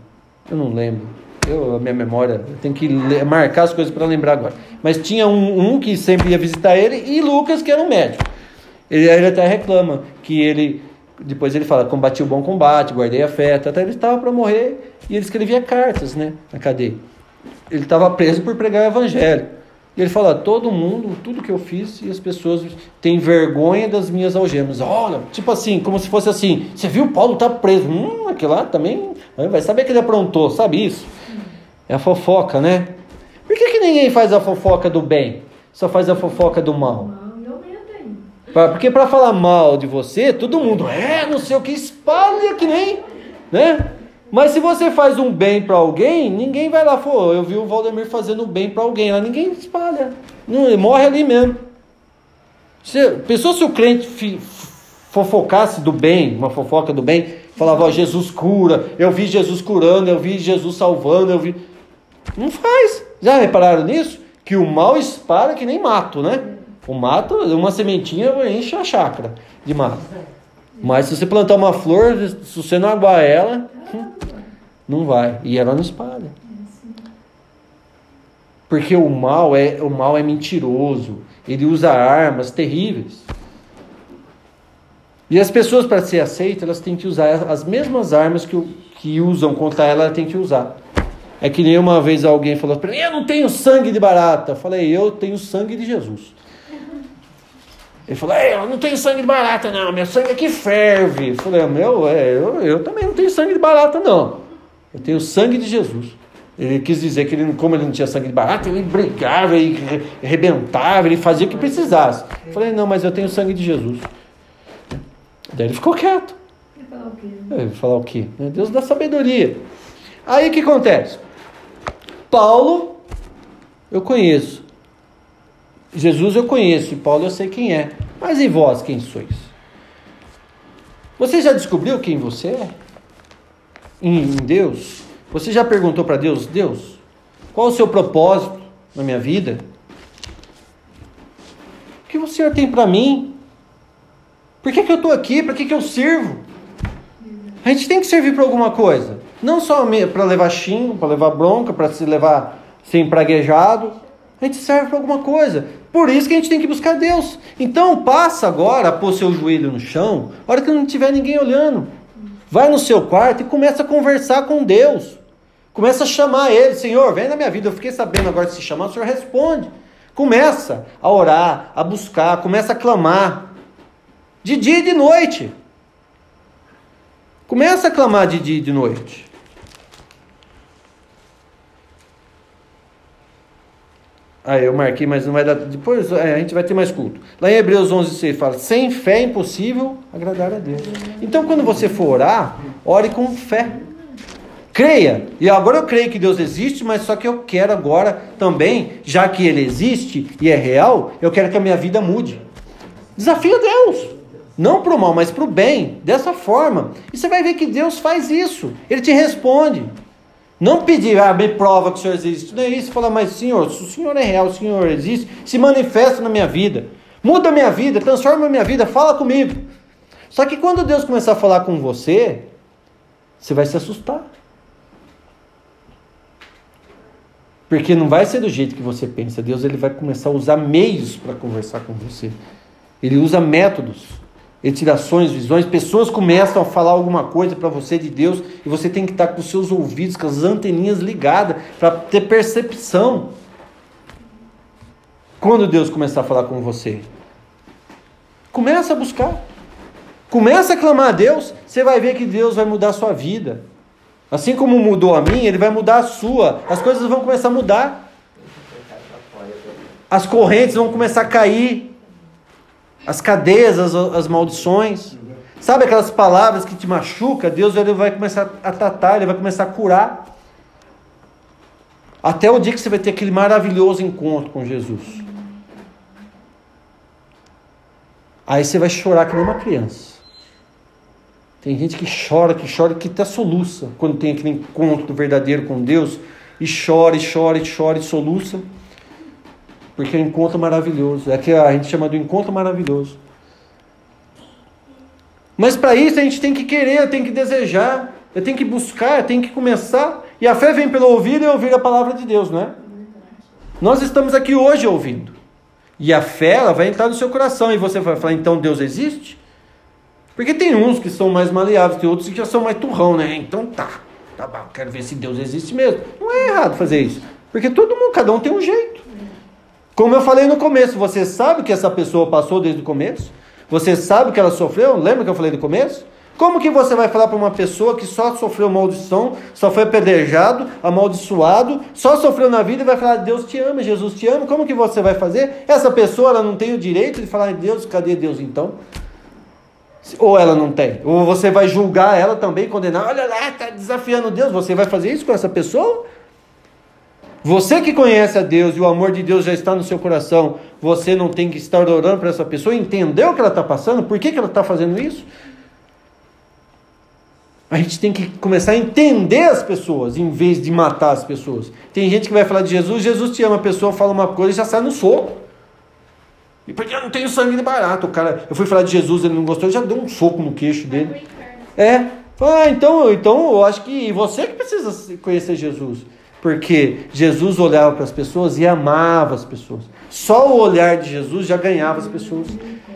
Eu não lembro. Eu, a minha memória, eu tenho que marcar as coisas para lembrar agora. Mas tinha um, um, que sempre ia visitar ele e Lucas, que era um médico. Ele, ele até reclama que ele. Depois ele fala: combati o bom combate, guardei a fé. Até ele estava para morrer e ele escrevia cartas né, na cadeia. Ele estava preso por pregar o evangelho. E ele fala: todo mundo, tudo que eu fiz, e as pessoas têm vergonha das minhas algemas. Olha, tipo assim, como se fosse assim: você viu, Paulo tá preso. Hum, aquele lá também vai saber que ele aprontou, sabe isso? É a fofoca, né? Por que, que ninguém faz a fofoca do bem? Só faz a fofoca do mal? Porque para falar mal de você, todo mundo é, não sei o que, espalha que nem, né? Mas se você faz um bem para alguém, ninguém vai lá, pô, eu vi o Valdemir fazendo bem para alguém, lá ninguém espalha, não, morre ali mesmo. Se, pensou se o crente fi, fofocasse do bem, uma fofoca do bem, falava, ó, Jesus cura, eu vi Jesus curando, eu vi Jesus salvando, eu vi. Não faz. Já repararam nisso? Que o mal espalha que nem mato, né? O mato, uma sementinha enche a chácara de mato. Mas se você plantar uma flor, se você não aguar ela, não vai. E ela não espalha. Porque o mal é, o mal é mentiroso. Ele usa armas terríveis. E as pessoas, para ser aceitas, elas têm que usar as mesmas armas que, que usam contra ela, ela tem que usar. É que nem uma vez alguém falou para mim: Eu não tenho sangue de barata. Eu falei: Eu tenho sangue de Jesus. Ele falou: Eu não tenho sangue de barata, não. Meu sangue aqui ferve. Eu falei: Meu, é, eu, eu também não tenho sangue de barata, não. Eu tenho sangue de Jesus. Ele quis dizer que, ele, como ele não tinha sangue de barata, ele brigava, ele arrebentava, ele fazia o que precisasse. Eu falei: Não, mas eu tenho sangue de Jesus. Daí ele ficou quieto. Ele falar o quê? Ele falar o quê? Deus dá sabedoria. Aí o que acontece? Paulo, eu conheço. Jesus eu conheço, e Paulo eu sei quem é. Mas e vós, quem sois? Você já descobriu quem você é? Em Deus? Você já perguntou para Deus, Deus, qual o seu propósito na minha vida? O que o Senhor tem para mim? Por que, que eu estou aqui? Para que, que eu sirvo? A gente tem que servir para alguma coisa. Não só para levar xingo, para levar bronca, para se levar sem praguejado. A gente serve para alguma coisa. Por isso que a gente tem que buscar Deus. Então passa agora a pôr seu joelho no chão, hora que não tiver ninguém olhando. Vai no seu quarto e começa a conversar com Deus. Começa a chamar Ele, Senhor, vem na minha vida. Eu fiquei sabendo agora de se chamar, o Senhor responde. Começa a orar, a buscar, começa a clamar. De dia e de noite. Começa a clamar de dia e de noite. Ah, eu marquei, mas não vai dar. Depois é, a gente vai ter mais culto. Lá em Hebreus 11, 6 fala: sem fé é impossível agradar a Deus. Então, quando você for orar, ore com fé. Creia. E agora eu creio que Deus existe, mas só que eu quero agora também, já que Ele existe e é real, eu quero que a minha vida mude. Desafio Deus. Não para o mal, mas para o bem. Dessa forma. E você vai ver que Deus faz isso. Ele te responde. Não pedir, ah, me prova que o Senhor existe. Não é isso. Falar, mas Senhor, se o Senhor é real, o Senhor existe, se manifesta na minha vida. Muda a minha vida, transforma a minha vida, fala comigo. Só que quando Deus começar a falar com você, você vai se assustar. Porque não vai ser do jeito que você pensa. Deus ele vai começar a usar meios para conversar com você. Ele usa métodos retirações, visões, pessoas começam a falar alguma coisa para você de Deus e você tem que estar com os seus ouvidos, com as anteninhas ligadas para ter percepção. quando Deus começar a falar com você? Começa a buscar. Começa a clamar a Deus, você vai ver que Deus vai mudar a sua vida. Assim como mudou a minha, Ele vai mudar a sua. As coisas vão começar a mudar. As correntes vão começar a cair. As cadeias, as, as maldições. Sabe aquelas palavras que te machucam? Deus ele vai começar a tratar, Ele vai começar a curar. Até o dia que você vai ter aquele maravilhoso encontro com Jesus. Aí você vai chorar que nem uma criança. Tem gente que chora, que chora, que até soluça quando tem aquele encontro verdadeiro com Deus. E chora, e chora, e chora, e soluça. Porque é um encontro maravilhoso. É que a gente chama de encontro maravilhoso. Mas para isso a gente tem que querer, tem que desejar, tenho que buscar, tenho que começar. E a fé vem pelo ouvir e ouvir a palavra de Deus, não é? Nós estamos aqui hoje ouvindo. E a fé ela vai entrar no seu coração e você vai falar, então Deus existe? Porque tem uns que são mais maleáveis, tem outros que já são mais turrão, né? Então tá, tá bom, quero ver se Deus existe mesmo. Não é errado fazer isso. Porque todo mundo, cada um tem um jeito. Como eu falei no começo, você sabe que essa pessoa passou desde o começo? Você sabe que ela sofreu? Lembra que eu falei no começo? Como que você vai falar para uma pessoa que só sofreu maldição, só foi apedrejado, amaldiçoado, só sofreu na vida e vai falar, Deus te ama, Jesus te ama? Como que você vai fazer? Essa pessoa ela não tem o direito de falar, Deus, cadê Deus então? Ou ela não tem? Ou você vai julgar ela também, condenar, olha lá, está desafiando Deus. Você vai fazer isso com essa pessoa? Você que conhece a Deus e o amor de Deus já está no seu coração, você não tem que estar orando para essa pessoa, entender o que ela está passando, por que, que ela está fazendo isso? A gente tem que começar a entender as pessoas em vez de matar as pessoas. Tem gente que vai falar de Jesus, Jesus te ama, a pessoa fala uma coisa e já sai no soco. E porque eu não tenho sangue de barato. O cara, eu fui falar de Jesus, ele não gostou, já deu um soco no queixo dele. É. Ah, então, então eu acho que você que precisa conhecer Jesus. Porque Jesus olhava para as pessoas e amava as pessoas. Só o olhar de Jesus já ganhava as pessoas.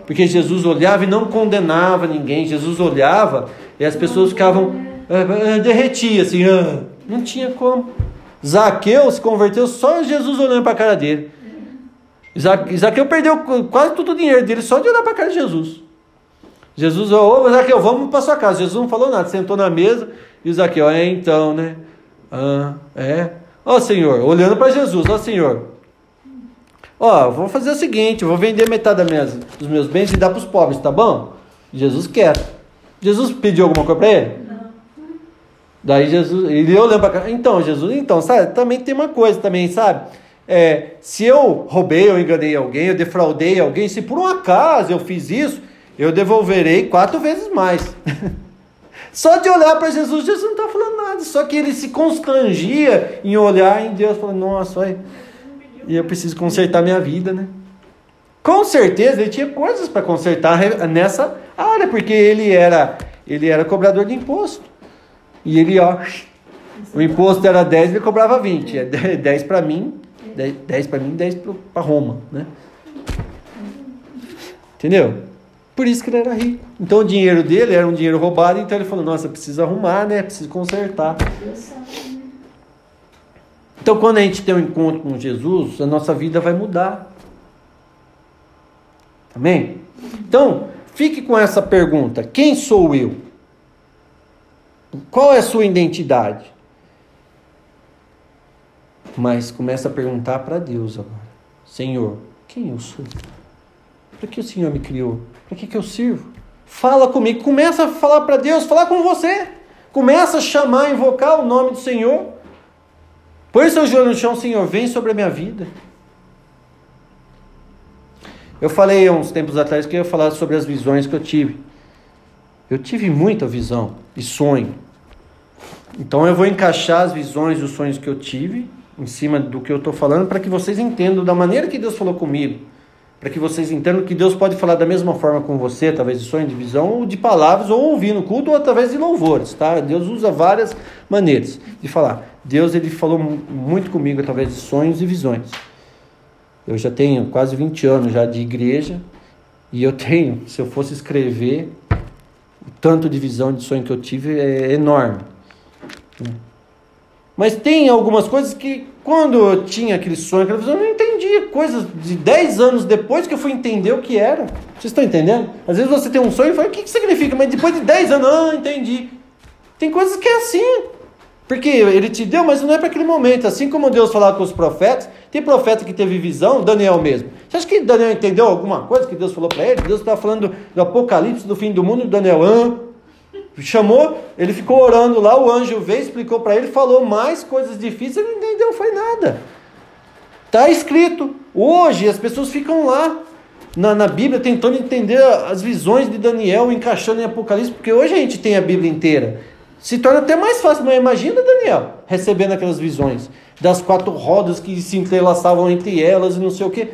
Porque Jesus olhava e não condenava ninguém. Jesus olhava e as pessoas ficavam ah, derretia assim, ah, não tinha como. Zaqueu se converteu só Jesus olhando para a cara dele. Zaqueu perdeu quase todo o dinheiro dele só de olhar para a cara de Jesus. Jesus, ô Zaqueu, vamos para sua casa. Jesus não falou nada, sentou na mesa e Zaqueu, é então, né? Ah, é. Ó Senhor, olhando para Jesus, ó Senhor. Ó, vou fazer o seguinte, vou vender metade minhas, dos meus bens e dar para os pobres, tá bom? Jesus quer. Jesus pediu alguma coisa para ele? Não. Daí Jesus, ele olhando para cá. Então, Jesus, então, sabe, também tem uma coisa também, sabe? É, se eu roubei, eu enganei alguém, eu defraudei alguém, se por um acaso eu fiz isso, eu devolverei quatro vezes mais. Só de olhar para Jesus, Jesus não está falando nada, só que ele se constrangia em olhar em Deus, falando, nossa, olha, e eu preciso consertar minha vida, né? Com certeza ele tinha coisas para consertar nessa área, porque ele era, ele era cobrador de imposto. E ele, ó, o imposto era 10, ele cobrava 20. É 10 para mim, 10, 10 para mim, 10 para Roma, né? Entendeu? Por isso que ele era rico. Então o dinheiro dele era um dinheiro roubado, então ele falou: Nossa, preciso arrumar, né? Preciso consertar. Então quando a gente tem um encontro com Jesus, a nossa vida vai mudar. Amém? Então, fique com essa pergunta: Quem sou eu? Qual é a sua identidade? Mas começa a perguntar para Deus agora: Senhor, quem eu sou? Para que o Senhor me criou? Para que, que eu sirvo? Fala comigo, começa a falar para Deus, falar com você. Começa a chamar, invocar o nome do Senhor. Põe seu joelho no chão, Senhor, vem sobre a minha vida. Eu falei há uns tempos atrás que eu ia falar sobre as visões que eu tive. Eu tive muita visão e sonho. Então eu vou encaixar as visões e os sonhos que eu tive em cima do que eu estou falando para que vocês entendam da maneira que Deus falou comigo para que vocês entendam que Deus pode falar da mesma forma com você, através de sonho de visão, ou de palavras, ou ouvindo culto, ou através de louvores, tá? Deus usa várias maneiras de falar. Deus ele falou muito comigo através de sonhos e visões. Eu já tenho quase 20 anos já de igreja, e eu tenho, se eu fosse escrever, o tanto de visão de sonho que eu tive é enorme. Mas tem algumas coisas que, quando eu tinha aquele sonho, aquela visão, eu não entendi coisas de 10 anos depois que eu fui entender o que era. Vocês estão entendendo? Às vezes você tem um sonho e fala, o que, que significa? Mas depois de 10 anos, ah, entendi. Tem coisas que é assim. Porque ele te deu, mas não é para aquele momento. Assim como Deus falava com os profetas, tem profeta que teve visão, Daniel mesmo. Você acha que Daniel entendeu alguma coisa que Deus falou para ele? Deus estava falando do apocalipse, do fim do mundo, Daniel, ah, chamou, ele ficou orando lá, o anjo veio, explicou para ele, falou mais coisas difíceis, ele não entendeu, foi nada. Está escrito. Hoje as pessoas ficam lá na, na Bíblia tentando entender as visões de Daniel, encaixando em Apocalipse, porque hoje a gente tem a Bíblia inteira. Se torna até mais fácil, mas imagina Daniel recebendo aquelas visões das quatro rodas que se entrelaçavam entre elas e não sei o que.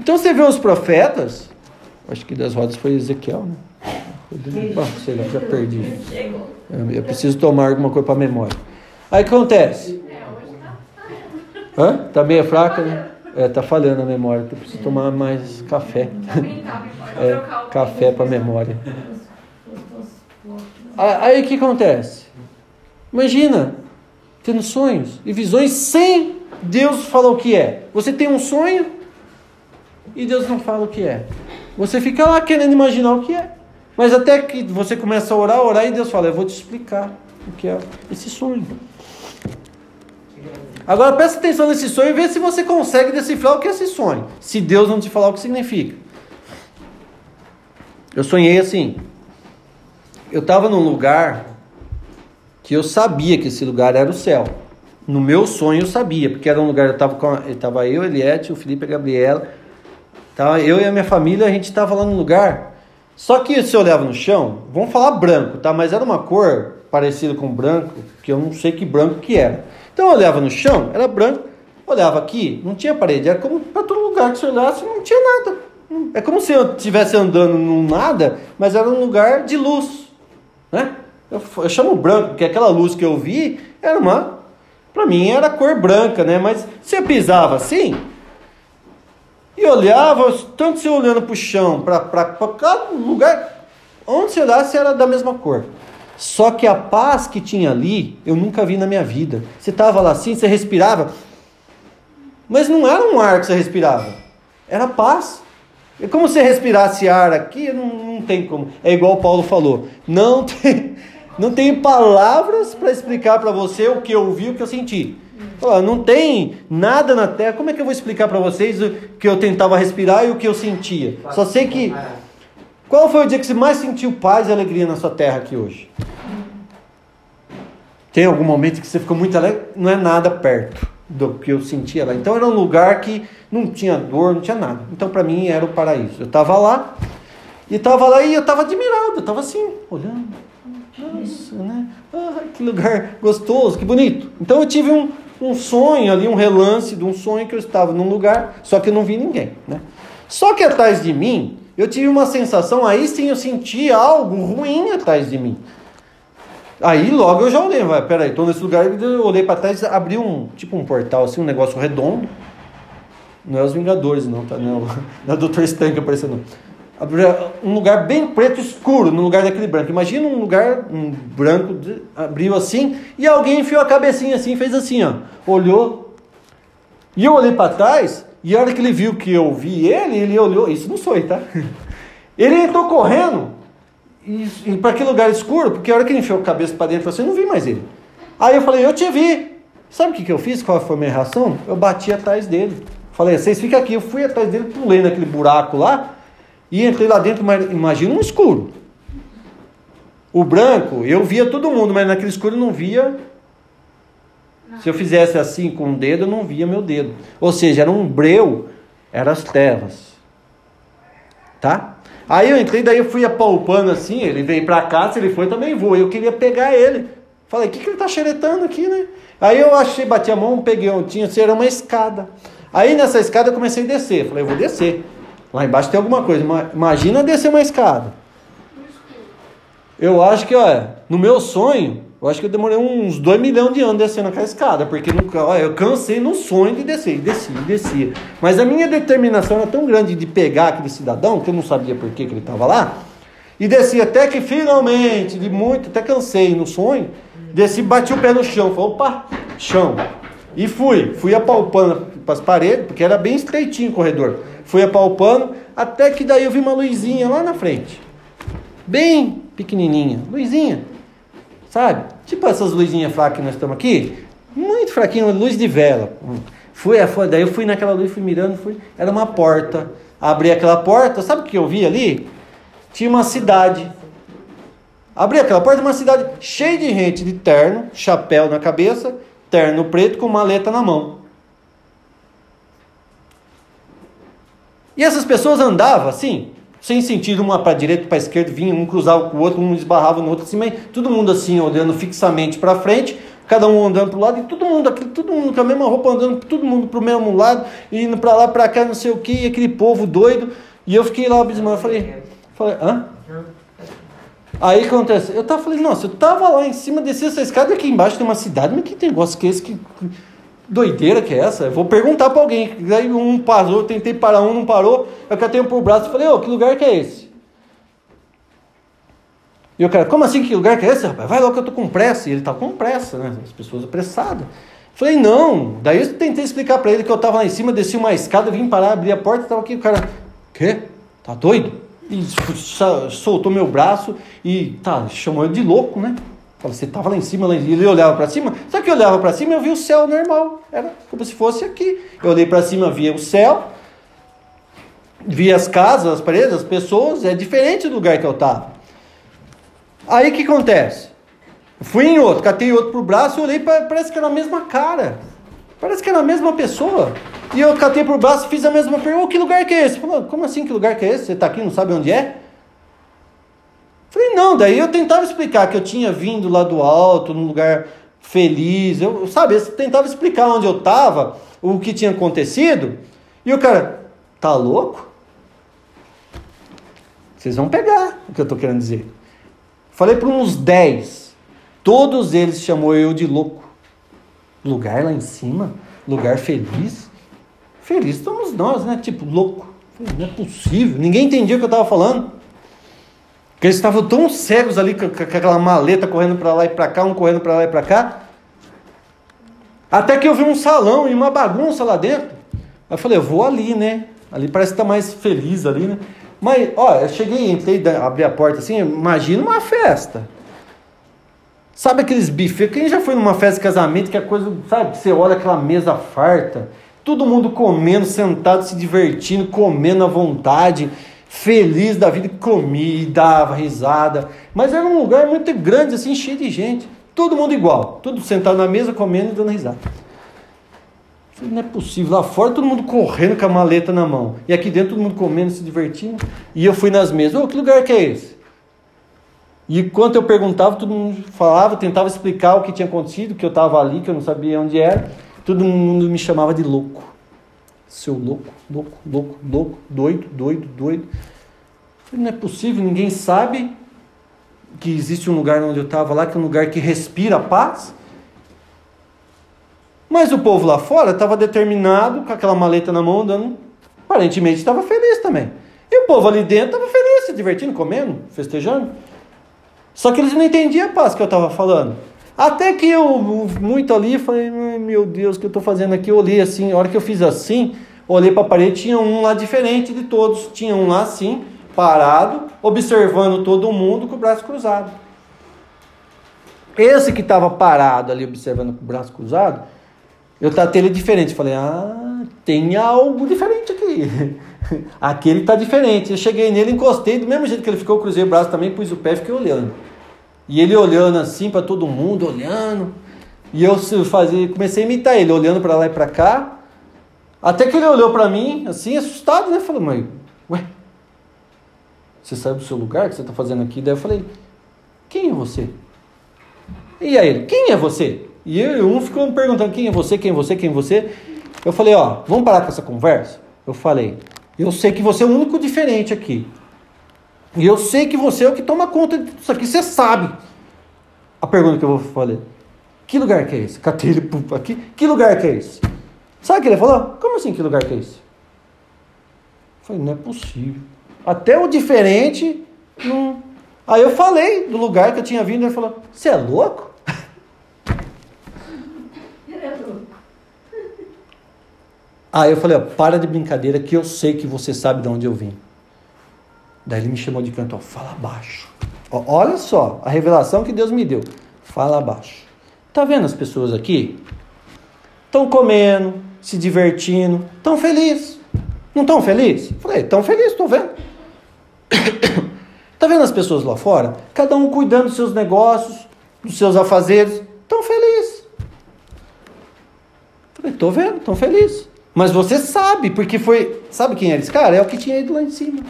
Então você vê os profetas, acho que das rodas foi Ezequiel, né? Ah, sei lá, já perdi. Eu preciso tomar alguma coisa para a memória. Aí acontece. Hã? Tá meio fraca, né? É, tá falhando a memória. Eu preciso tomar mais café. É, café para memória. Aí o que acontece? Imagina, tendo sonhos e visões sem Deus falar o que é. Você tem um sonho, e Deus não fala o que é. Você fica lá querendo imaginar o que é. Mas até que você começa a orar, orar, e Deus fala: Eu vou te explicar o que é esse sonho. Agora presta atenção nesse sonho e vê se você consegue decifrar o que é esse sonho. Se Deus não te falar o que significa. Eu sonhei assim. Eu estava num lugar que eu sabia que esse lugar era o céu. No meu sonho eu sabia, porque era um lugar, eu estava com, eu, eu, Eliette, o Felipe a Gabriela, Tá? Eu e a minha família, a gente estava lá no lugar. Só que se eu olhava no chão, vamos falar branco, tá? Mas era uma cor parecida com branco, que eu não sei que branco que era. Então eu olhava no chão, era branco. Olhava aqui, não tinha parede. Era como para todo lugar que você olhasse, não tinha nada. É como se eu estivesse andando num nada, mas era um lugar de luz. Né? Eu, eu chamo branco, porque aquela luz que eu vi era uma. Para mim era cor branca, né? Mas se eu pisava assim, e olhava, tanto se olhando para o chão, para cada lugar, onde você olhasse era da mesma cor. Só que a paz que tinha ali, eu nunca vi na minha vida. Você estava lá assim, você respirava, mas não era um ar que você respirava, era paz. É como se respirasse ar aqui, não, não tem como. É igual o Paulo falou, não tem, não tem palavras para explicar para você o que eu vi, o que eu senti. Não tem nada na terra. Como é que eu vou explicar para vocês o que eu tentava respirar e o que eu sentia? Só sei que. Qual foi o dia que você mais sentiu paz e alegria na sua terra aqui hoje? Tem algum momento que você ficou muito alegre? Não é nada perto do que eu sentia lá. Então era um lugar que não tinha dor, não tinha nada. Então para mim era o paraíso. Eu estava lá e estava lá e eu estava admirado. Eu estava assim, olhando. Nossa, né? Ah, que lugar gostoso, que bonito. Então eu tive um, um sonho ali, um relance de um sonho que eu estava num lugar, só que eu não vi ninguém, né? Só que atrás de mim, eu tive uma sensação, aí sim eu senti algo ruim atrás de mim. Aí logo eu já olhei, vai, peraí, tô nesse lugar, eu olhei para trás, abriu um, tipo um portal assim, um negócio redondo. Não é os Vingadores não, tá? Não, não é o Dr. Stank aparecendo um lugar bem preto escuro no lugar daquele branco. Imagina um lugar um branco abriu assim e alguém enfiou a cabecinha assim, fez assim, ó, olhou. E eu olhei para trás e a hora que ele viu que eu vi ele, ele olhou. Isso não foi, tá? Ele entrou correndo e, e para aquele lugar escuro, porque a hora que ele enfiou a cabeça para dentro, assim, eu não vi mais ele. Aí eu falei, eu te vi. Sabe o que, que eu fiz? Qual foi a minha reação? Eu bati atrás dele. Falei, vocês ficam aqui. Eu fui atrás dele, pulei naquele buraco lá e entrei lá dentro, imagina um escuro. O branco, eu via todo mundo, mas naquele escuro eu não via. Se eu fizesse assim com o dedo, eu não via meu dedo. Ou seja, era um breu, eram as trevas. Tá? Aí eu entrei, daí eu fui apalpando assim, ele veio pra cá, se ele foi, também vou. Eu queria pegar ele. Falei, o que, que ele tá xeretando aqui, né? Aí eu achei, bati a mão, peguei, tinha, era uma escada. Aí nessa escada eu comecei a descer. Falei, eu vou descer. Lá embaixo tem alguma coisa. Imagina descer uma escada. Eu acho que, olha, no meu sonho, eu acho que eu demorei uns 2 milhões de anos descendo aquela escada, porque nunca, olha, eu cansei no sonho de descer, e descia, e descia. Mas a minha determinação era tão grande de pegar aquele cidadão, que eu não sabia por que, que ele estava lá, e descia até que finalmente, de muito, até cansei no sonho, desci, bati o pé no chão. Falei, opa, chão. E fui, fui apalpando para as paredes, porque era bem estreitinho o corredor. Fui apalpando, até que daí eu vi uma luzinha lá na frente. Bem pequenininha, luzinha. Sabe? Tipo essas luzinhas fracas que nós estamos aqui. Muito fraquinho, luz de vela. Fui, daí eu fui naquela luz, fui mirando, fui. Era uma porta. Abri aquela porta, sabe o que eu vi ali? Tinha uma cidade. Abri aquela porta, uma cidade cheia de gente de terno, chapéu na cabeça, terno preto com maleta na mão. E essas pessoas andavam assim, sem sentido, uma para a direita, para a esquerda, vinha um cruzava com o outro, um esbarrava no outro, assim, mas todo mundo assim, olhando fixamente para frente, cada um andando para o lado, e todo mundo, aquele, todo mundo com a mesma roupa, andando todo mundo para o mesmo lado, indo para lá, para cá, não sei o que, aquele povo doido. E eu fiquei lá abismado, falei, falei, hã? Aí acontece, eu tava falando, nossa, eu tava lá em cima, desci essa escada aqui embaixo tem uma cidade, mas que negócio que é esse? Que doideira que é essa? Eu vou perguntar para alguém. Aí um parou, tentei parar um, não parou. Eu catei um por braço e falei, ô, oh, que lugar que é esse? E o cara, como assim, que lugar que é esse, rapaz? Vai logo que eu tô com pressa. E ele tá com pressa, né? As pessoas apressadas. Falei, não. Daí eu tentei explicar para ele que eu tava lá em cima, desci uma escada, vim parar, abri a porta, tava aqui, o cara, quê? Tá doido? E soltou meu braço e tá, chamou eu de louco, né? Falei, você estava lá em cima, e ele olhava para cima. Só que eu olhava para cima e eu vi o céu normal. Era como se fosse aqui. Eu olhei para cima, via o céu, via as casas, as paredes, as pessoas. É diferente do lugar que eu estava. Aí o que acontece? Fui em outro, catei outro pro braço e olhei, parece que era a mesma cara. Parece que era a mesma pessoa. E eu catei pro braço, fiz a mesma pergunta: que lugar que é esse? Falou, como assim que lugar que é esse? Você está aqui, não sabe onde é? Falei, não, daí eu tentava explicar que eu tinha vindo lá do alto, num lugar feliz, eu, sabe, eu tentava explicar onde eu estava, o que tinha acontecido, e o cara, tá louco? Vocês vão pegar o que eu estou querendo dizer. Falei para uns 10, todos eles chamou eu de louco. Lugar lá em cima, lugar feliz. Feliz somos nós, né? Tipo, louco. Não é possível. Ninguém entendia o que eu estava falando. Porque eles estavam tão cegos ali com, com aquela maleta correndo para lá e para cá, um correndo para lá e para cá. Até que eu vi um salão e uma bagunça lá dentro. Aí eu falei, eu vou ali, né? Ali parece que tá mais feliz ali, né? Mas, ó, eu cheguei, entrei, abri a porta assim, imagina uma festa. Sabe aqueles bifes? Quem já foi numa festa de casamento que a coisa, sabe, você olha aquela mesa farta, todo mundo comendo, sentado, se divertindo, comendo à vontade feliz da vida, comia, dava risada. Mas era um lugar muito grande, assim, cheio de gente. Todo mundo igual, tudo sentado na mesa, comendo e dando risada. Não é possível. Lá fora todo mundo correndo com a maleta na mão. E aqui dentro todo mundo comendo, se divertindo. E eu fui nas mesas. Oh, que lugar que é esse? E enquanto eu perguntava, todo mundo falava, tentava explicar o que tinha acontecido, que eu estava ali, que eu não sabia onde era. Todo mundo me chamava de louco. Seu louco, louco, louco, louco, doido, doido, doido. Não é possível, ninguém sabe que existe um lugar onde eu estava lá, que é um lugar que respira paz. Mas o povo lá fora estava determinado, com aquela maleta na mão, andando, aparentemente estava feliz também. E o povo ali dentro estava feliz, se divertindo, comendo, festejando. Só que eles não entendiam a paz que eu estava falando. Até que eu, muito ali, falei, meu Deus, o que eu estou fazendo aqui? Eu olhei assim, a hora que eu fiz assim, olhei para a parede, tinha um lá diferente de todos. Tinha um lá assim, parado, observando todo mundo com o braço cruzado. Esse que estava parado ali, observando com o braço cruzado, eu tratei ele diferente. Falei, ah, tem algo diferente aqui. Aquele está diferente. Eu cheguei nele, encostei, do mesmo jeito que ele ficou, cruzei o braço também, pus o pé e fiquei olhando. E ele olhando assim para todo mundo, olhando. E eu fazia, comecei a imitar ele, olhando para lá e para cá. Até que ele olhou para mim, assim, assustado, né? Falei, mãe, ué, você saiu do seu lugar? O que você está fazendo aqui? Daí eu falei, quem é você? E aí ele, quem é você? E eu, um ficou me perguntando, quem é você, quem é você, quem é você? Eu falei, ó, vamos parar com essa conversa? Eu falei, eu sei que você é o único diferente aqui. E eu sei que você é o que toma conta disso aqui, você sabe. A pergunta que eu vou fazer: que lugar que é esse? Catei ele aqui. Que lugar que é esse? Sabe o que ele falou? Como assim, que lugar que é esse? Eu falei, não é possível. Até o diferente não... Aí eu falei do lugar que eu tinha vindo, ele falou, você é louco? Aí eu falei, ó, para de brincadeira que eu sei que você sabe de onde eu vim. Daí ele me chamou de canto, ó, fala baixo. Ó, olha só a revelação que Deus me deu. Fala baixo. Tá vendo as pessoas aqui? Estão comendo, se divertindo, estão felizes. Não estão felizes? Falei, estão felizes, estou vendo. tá vendo as pessoas lá fora? Cada um cuidando dos seus negócios, dos seus afazeres. Estão felizes. Falei, estou vendo, estão felizes. Mas você sabe, porque foi. Sabe quem era esse cara? É o que tinha ido lá em cima.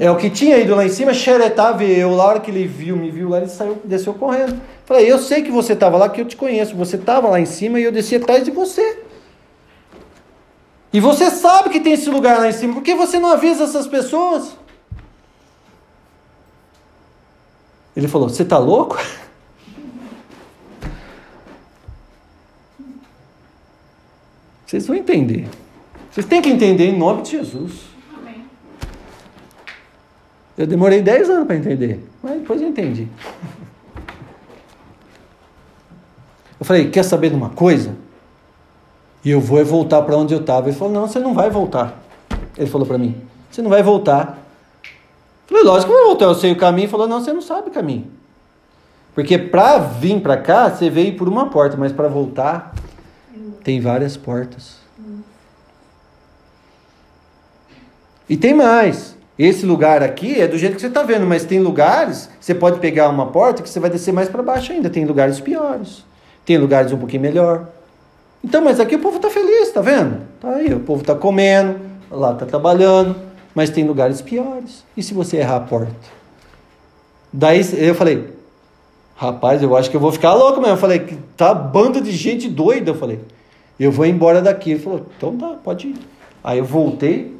É o que tinha ido lá em cima, xeretava eu. Na hora que ele viu, me viu lá, ele saiu, desceu correndo. Falei, eu sei que você estava lá, que eu te conheço. Você estava lá em cima e eu desci atrás de você. E você sabe que tem esse lugar lá em cima. Por que você não avisa essas pessoas? Ele falou: Você está louco? Vocês vão entender. Vocês têm que entender em nome de Jesus. Eu demorei 10 anos para entender, mas depois eu entendi. Eu falei, quer saber de uma coisa? E eu vou voltar para onde eu estava. Ele falou, não, você não vai voltar. Ele falou para mim, você não vai voltar. Eu falei, lógico que eu vou voltar, eu sei o caminho. Ele falou, não, você não sabe o caminho. Porque para vir para cá, você veio por uma porta, mas para voltar, tem várias portas. E tem mais. Esse lugar aqui é do jeito que você está vendo, mas tem lugares, você pode pegar uma porta que você vai descer mais para baixo ainda. Tem lugares piores, tem lugares um pouquinho melhor. Então, mas aqui o povo está feliz, tá vendo? Tá aí, o povo está comendo, lá está trabalhando, mas tem lugares piores. E se você errar a porta? Daí eu falei, rapaz, eu acho que eu vou ficar louco mesmo. Eu falei, tá bando de gente doida. Eu falei, eu vou embora daqui. Ele falou, então tá, pode ir. Aí eu voltei,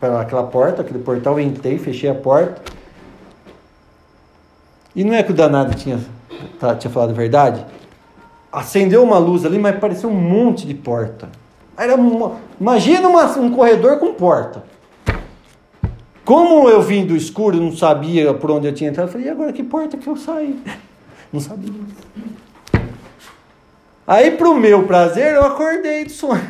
para aquela porta, aquele portal, entrei, fechei a porta. E não é que o danado tinha, tá, tinha falado a verdade? Acendeu uma luz ali, mas parecia um monte de porta. Era uma, imagina uma, um corredor com porta. Como eu vim do escuro, não sabia por onde eu tinha entrado, eu falei, e agora que porta que eu saí? Não sabia. Aí, para o meu prazer, eu acordei do sonho.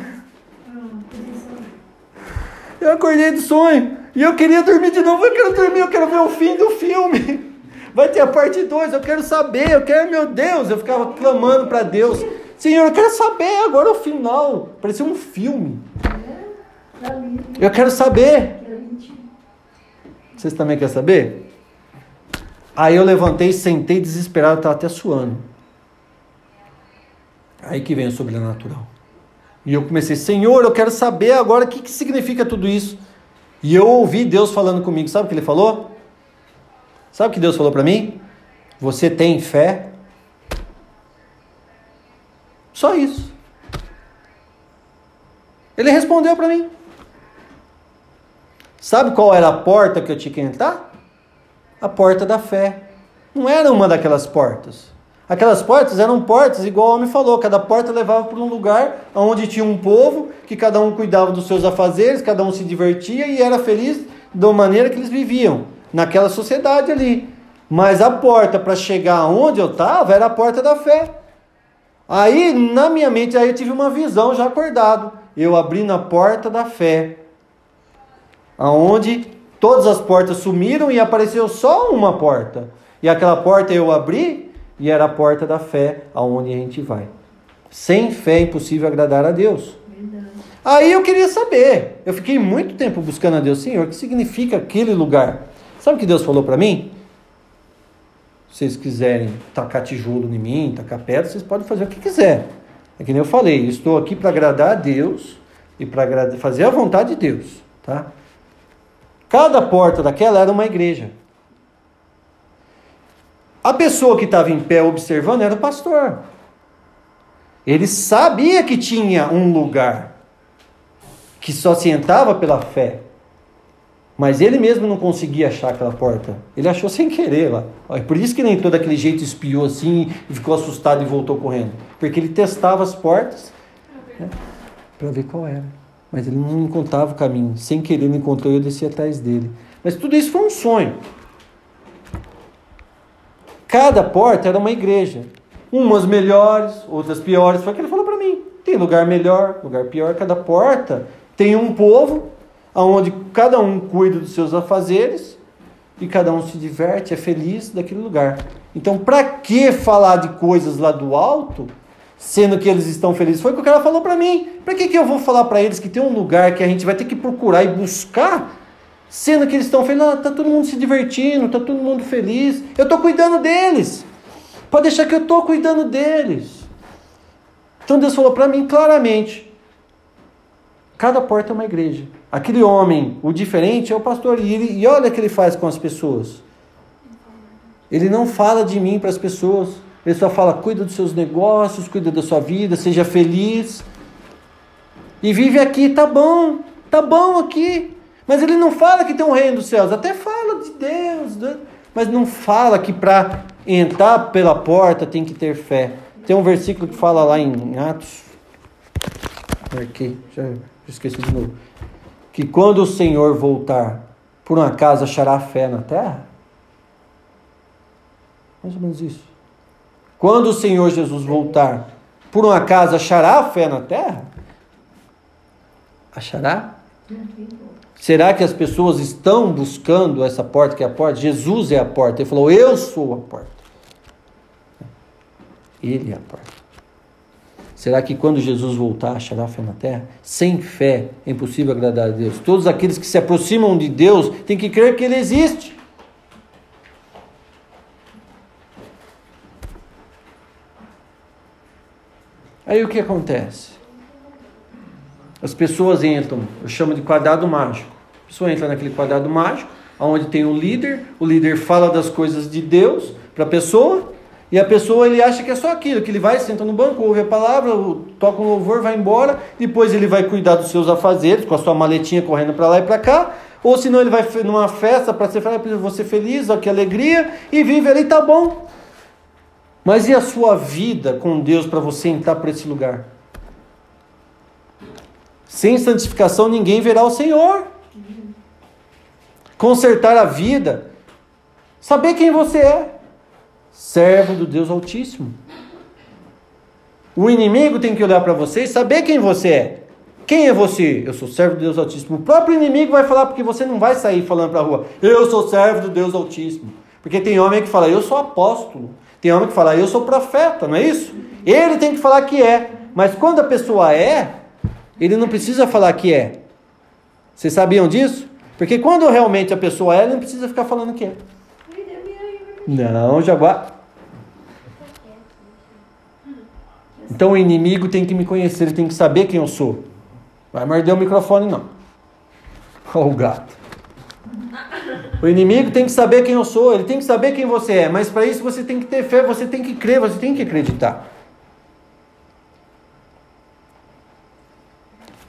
Eu acordei do sonho e eu queria dormir de novo. Eu quero dormir, eu quero ver o fim do filme. Vai ter a parte 2, eu quero saber, eu quero, meu Deus. Eu ficava clamando para Deus: Senhor, eu quero saber agora o final. Parecia um filme. Eu quero saber. Vocês também querem saber? Aí eu levantei, sentei desesperado, estava até suando. Aí que vem o sobrenatural. E eu comecei, Senhor, eu quero saber agora o que, que significa tudo isso. E eu ouvi Deus falando comigo. Sabe o que ele falou? Sabe o que Deus falou para mim? Você tem fé? Só isso. Ele respondeu para mim. Sabe qual era a porta que eu tinha que entrar? A porta da fé. Não era uma daquelas portas. Aquelas portas eram portas, igual o homem falou, cada porta levava para um lugar onde tinha um povo, que cada um cuidava dos seus afazeres, cada um se divertia e era feliz da maneira que eles viviam, naquela sociedade ali. Mas a porta para chegar onde eu estava era a porta da fé. Aí, na minha mente, aí eu tive uma visão já acordado. Eu abri na porta da fé, aonde todas as portas sumiram e apareceu só uma porta. E aquela porta eu abri e era a porta da fé aonde a gente vai. Sem fé é impossível agradar a Deus. Verdade. Aí eu queria saber. Eu fiquei muito tempo buscando a Deus, Senhor, o que significa aquele lugar? Sabe o que Deus falou para mim? Se vocês quiserem tacar tijolo em mim, tacar pedra, vocês podem fazer o que quiser. É que nem eu falei, estou aqui para agradar a Deus e para fazer a vontade de Deus, tá? Cada porta daquela era uma igreja. A pessoa que estava em pé observando era o pastor. Ele sabia que tinha um lugar que só se entrava pela fé. Mas ele mesmo não conseguia achar aquela porta. Ele achou sem querer lá. É por isso que ele entrou daquele jeito, espiou assim e ficou assustado e voltou correndo. Porque ele testava as portas né, para ver qual era. Mas ele não encontrava o caminho. Sem querer ele encontrou e eu desci atrás dele. Mas tudo isso foi um sonho. Cada porta era uma igreja. Umas melhores, outras piores. Foi o que ele falou para mim. tem lugar melhor, lugar pior. Cada porta tem um povo, onde cada um cuida dos seus afazeres e cada um se diverte, é feliz daquele lugar. Então, para que falar de coisas lá do alto, sendo que eles estão felizes? Foi o que o cara falou para mim. Para que, que eu vou falar para eles que tem um lugar que a gente vai ter que procurar e buscar, sendo que eles estão felizes? Ah, tá todo mundo se divertindo, tá todo mundo feliz. Eu estou cuidando deles. Pode deixar que eu estou cuidando deles. Então Deus falou para mim claramente: cada porta é uma igreja. Aquele homem, o diferente, é o pastor. E, ele, e olha o que ele faz com as pessoas. Ele não fala de mim para as pessoas. Ele só fala: cuida dos seus negócios, cuida da sua vida, seja feliz. E vive aqui, tá bom, tá bom aqui. Mas ele não fala que tem um reino dos céus, até fala de Deus, né? mas não fala que para entrar pela porta tem que ter fé. Tem um versículo que fala lá em Atos. Aqui, já esqueci de novo. Que quando o Senhor voltar, por um acaso achará fé na terra? Mais ou menos isso. Quando o Senhor Jesus voltar, por um acaso achará fé na terra? Achará? Será que as pessoas estão buscando essa porta que é a porta? Jesus é a porta. Ele falou: Eu sou a porta. Ele é a porta. Será que quando Jesus voltar achará fé na terra? Sem fé é impossível agradar a Deus. Todos aqueles que se aproximam de Deus têm que crer que Ele existe. Aí o que acontece? As pessoas entram, eu chamo de quadrado mágico. A pessoa entra naquele quadrado mágico, onde tem o líder, o líder fala das coisas de Deus para a pessoa, e a pessoa ele acha que é só aquilo, que ele vai, senta no banco, ouve a palavra, toca um louvor, vai embora, depois ele vai cuidar dos seus afazeres, com a sua maletinha correndo para lá e para cá, ou senão ele vai numa festa para ser feliz, vou ser feliz, ó, que alegria, e vive ali, tá bom. Mas e a sua vida com Deus para você entrar para esse lugar? Sem santificação ninguém verá o Senhor. Consertar a vida, saber quem você é, servo do Deus Altíssimo. O inimigo tem que olhar para você e saber quem você é. Quem é você? Eu sou servo do Deus Altíssimo. O próprio inimigo vai falar porque você não vai sair falando para a rua. Eu sou servo do Deus Altíssimo. Porque tem homem que fala, eu sou apóstolo. Tem homem que fala, eu sou profeta, não é isso? Ele tem que falar que é. Mas quando a pessoa é, ele não precisa falar que é. Vocês sabiam disso? Porque quando realmente a pessoa é, ele não precisa ficar falando que é. Não, Jaguar. Então o inimigo tem que me conhecer, ele tem que saber quem eu sou. Vai morder o microfone, não. Olha o gato. O inimigo tem que saber quem eu sou, ele tem que saber quem você é, mas para isso você tem que ter fé, você tem que crer, você tem que acreditar.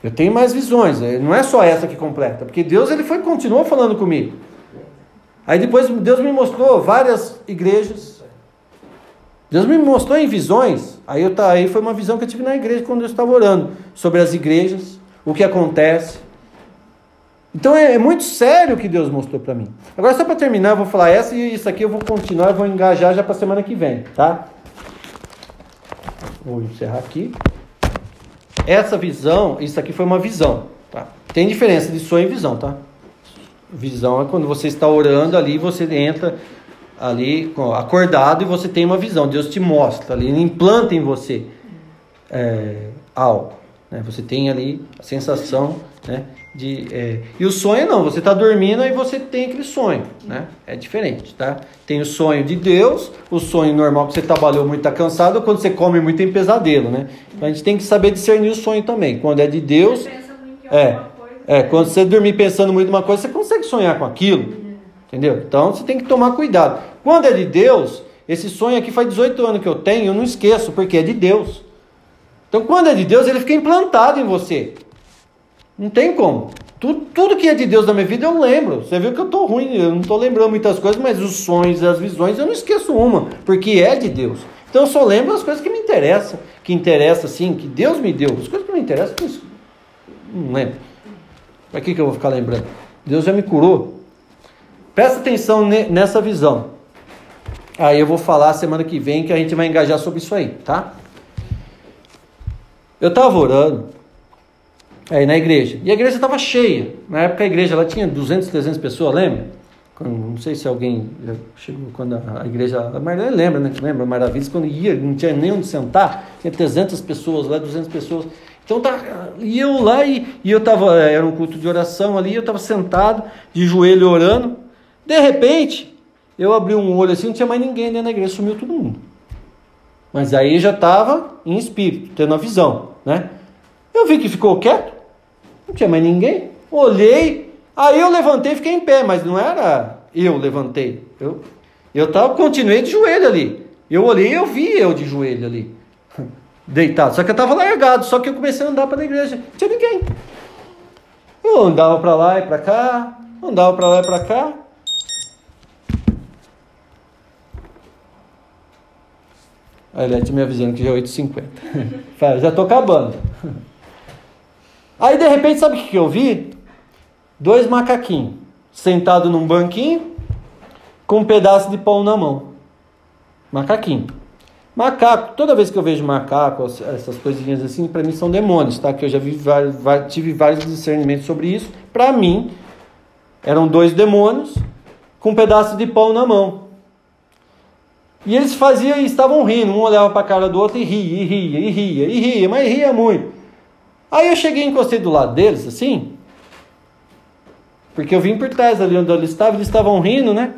Eu tenho mais visões, eh, não é só essa que completa, porque Deus ele foi continuou falando comigo. Aí depois Deus me mostrou várias igrejas. Deus me mostrou em visões. Aí, eu, aí foi uma visão que eu tive na igreja quando eu estava orando sobre as igrejas, o que acontece. Então é, é muito sério o que Deus mostrou para mim. Agora, só para terminar, eu vou falar essa e isso aqui eu vou continuar, eu vou engajar já para semana que vem, tá? Vou encerrar aqui. Essa visão, isso aqui foi uma visão, tá? Tem diferença de sonho e visão, tá? Visão é quando você está orando ali, você entra ali acordado e você tem uma visão. Deus te mostra ali, ele implanta em você é, algo. Né? Você tem ali a sensação né, de. É... E o sonho não, você está dormindo e você tem aquele sonho. Né? É diferente, tá? Tem o sonho de Deus, o sonho normal que você trabalhou muito, está cansado, quando você come muito tem pesadelo, né? Então a gente tem que saber discernir o sonho também. Quando é de Deus. É, é, quando você dormir pensando muito uma coisa, você consegue sonhar com aquilo. Entendeu? Então você tem que tomar cuidado. Quando é de Deus, esse sonho aqui faz 18 anos que eu tenho, eu não esqueço, porque é de Deus. Então quando é de Deus, ele fica implantado em você. Não tem como. Tudo, tudo que é de Deus na minha vida eu lembro. Você viu que eu estou ruim, eu não estou lembrando muitas coisas, mas os sonhos as visões eu não esqueço uma, porque é de Deus. Então eu só lembro as coisas que me interessam, que interessa assim, que Deus me deu. As coisas que me interessam, não lembro. Para que, que eu vou ficar lembrando? Deus já me curou. Presta atenção nessa visão. Aí eu vou falar semana que vem que a gente vai engajar sobre isso aí, tá? Eu estava orando aí na igreja. E a igreja estava cheia. Na época a igreja ela tinha 200, 300 pessoas, lembra? Quando, não sei se alguém chegou quando a, igreja. A Marlene lembra, né? Lembra? Maravilhas, quando ia, não tinha nem onde sentar, tinha 300 pessoas lá, 200 pessoas. Então tá, e eu lá e, e eu estava, era um culto de oração ali, eu estava sentado, de joelho orando. De repente, eu abri um olho assim, não tinha mais ninguém dentro da igreja, sumiu todo mundo. Mas aí já estava em espírito, tendo a visão, né? Eu vi que ficou quieto, não tinha mais ninguém. Olhei, aí eu levantei e fiquei em pé, mas não era eu levantei. Eu, eu tava, continuei de joelho ali. Eu olhei eu vi eu de joelho ali, deitado. Só que eu estava largado, só que eu comecei a andar para a igreja. Não tinha ninguém. Eu andava para lá e para cá, andava para lá e para cá. A Elete me avisando que já é 8h50. já estou acabando. Aí de repente, sabe o que eu vi? Dois macaquinhos sentados num banquinho com um pedaço de pão na mão. Macaquinho. Macaco, toda vez que eu vejo macaco, essas coisinhas assim, para mim são demônios, tá? Que eu já vi tive vários discernimentos sobre isso. Para mim, eram dois demônios com um pedaço de pão na mão. E eles faziam e estavam rindo, um olhava para a cara do outro e ria, e ria, e ria, e ria, mas ria muito. Aí eu cheguei e encostei do lado deles, assim, porque eu vim por trás ali onde eles estavam, eles estavam rindo, né?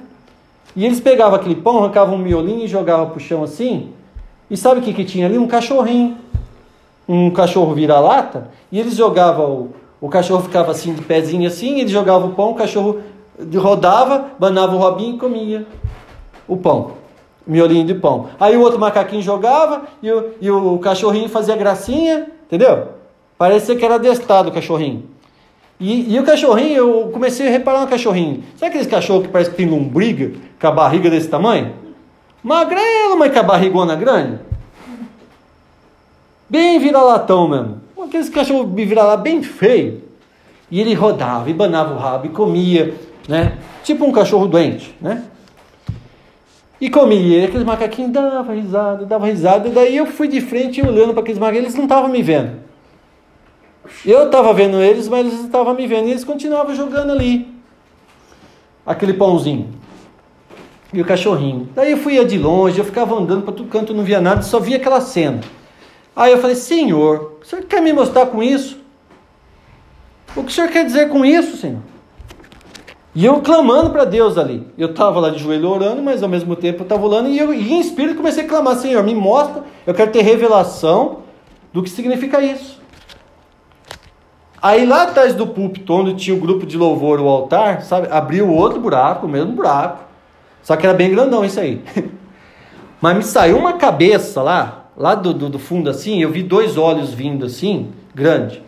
E eles pegavam aquele pão, arrancavam um miolinho e jogavam pro chão assim. E sabe o que, que tinha ali? Um cachorrinho. Um cachorro vira-lata. E eles jogavam, o, o cachorro ficava assim de pezinho assim, eles jogavam o pão, o cachorro rodava, banava o robinho e comia o pão miolinho de pão. Aí o outro macaquinho jogava e o, e o cachorrinho fazia gracinha, entendeu? Parecia que era destado o cachorrinho. E, e, o cachorrinho, eu comecei a reparar no cachorrinho. Sabe aqueles cachorros que parece que tem lombriga, com a barriga desse tamanho? Magrelo, mas com a barrigona grande. Bem vira-latão mesmo. Aqueles cachorros vira-lá bem feio. E ele rodava, e banava o rabo, e comia, né? Tipo um cachorro doente, né? E comia. E aqueles macaquinhos dava risada, dava risada. E daí eu fui de frente olhando para aqueles macaquinhos, eles não estavam me vendo. Eu estava vendo eles, mas eles estavam me vendo. E eles continuavam jogando ali. Aquele pãozinho. E o cachorrinho. Daí eu fui de longe, eu ficava andando para todo canto, não via nada, só via aquela cena. Aí eu falei, Senhor, o senhor quer me mostrar com isso? O que o senhor quer dizer com isso, Senhor? E eu clamando para Deus ali. Eu estava lá de joelho orando, mas ao mesmo tempo eu estava orando e, eu, e em espírito comecei a clamar: Senhor, me mostra, eu quero ter revelação do que significa isso. Aí lá atrás do púlpito, onde tinha o grupo de louvor, o altar, sabe, abriu outro buraco, o mesmo buraco. Só que era bem grandão isso aí. Mas me saiu uma cabeça lá, lá do, do, do fundo assim, eu vi dois olhos vindo assim, grande.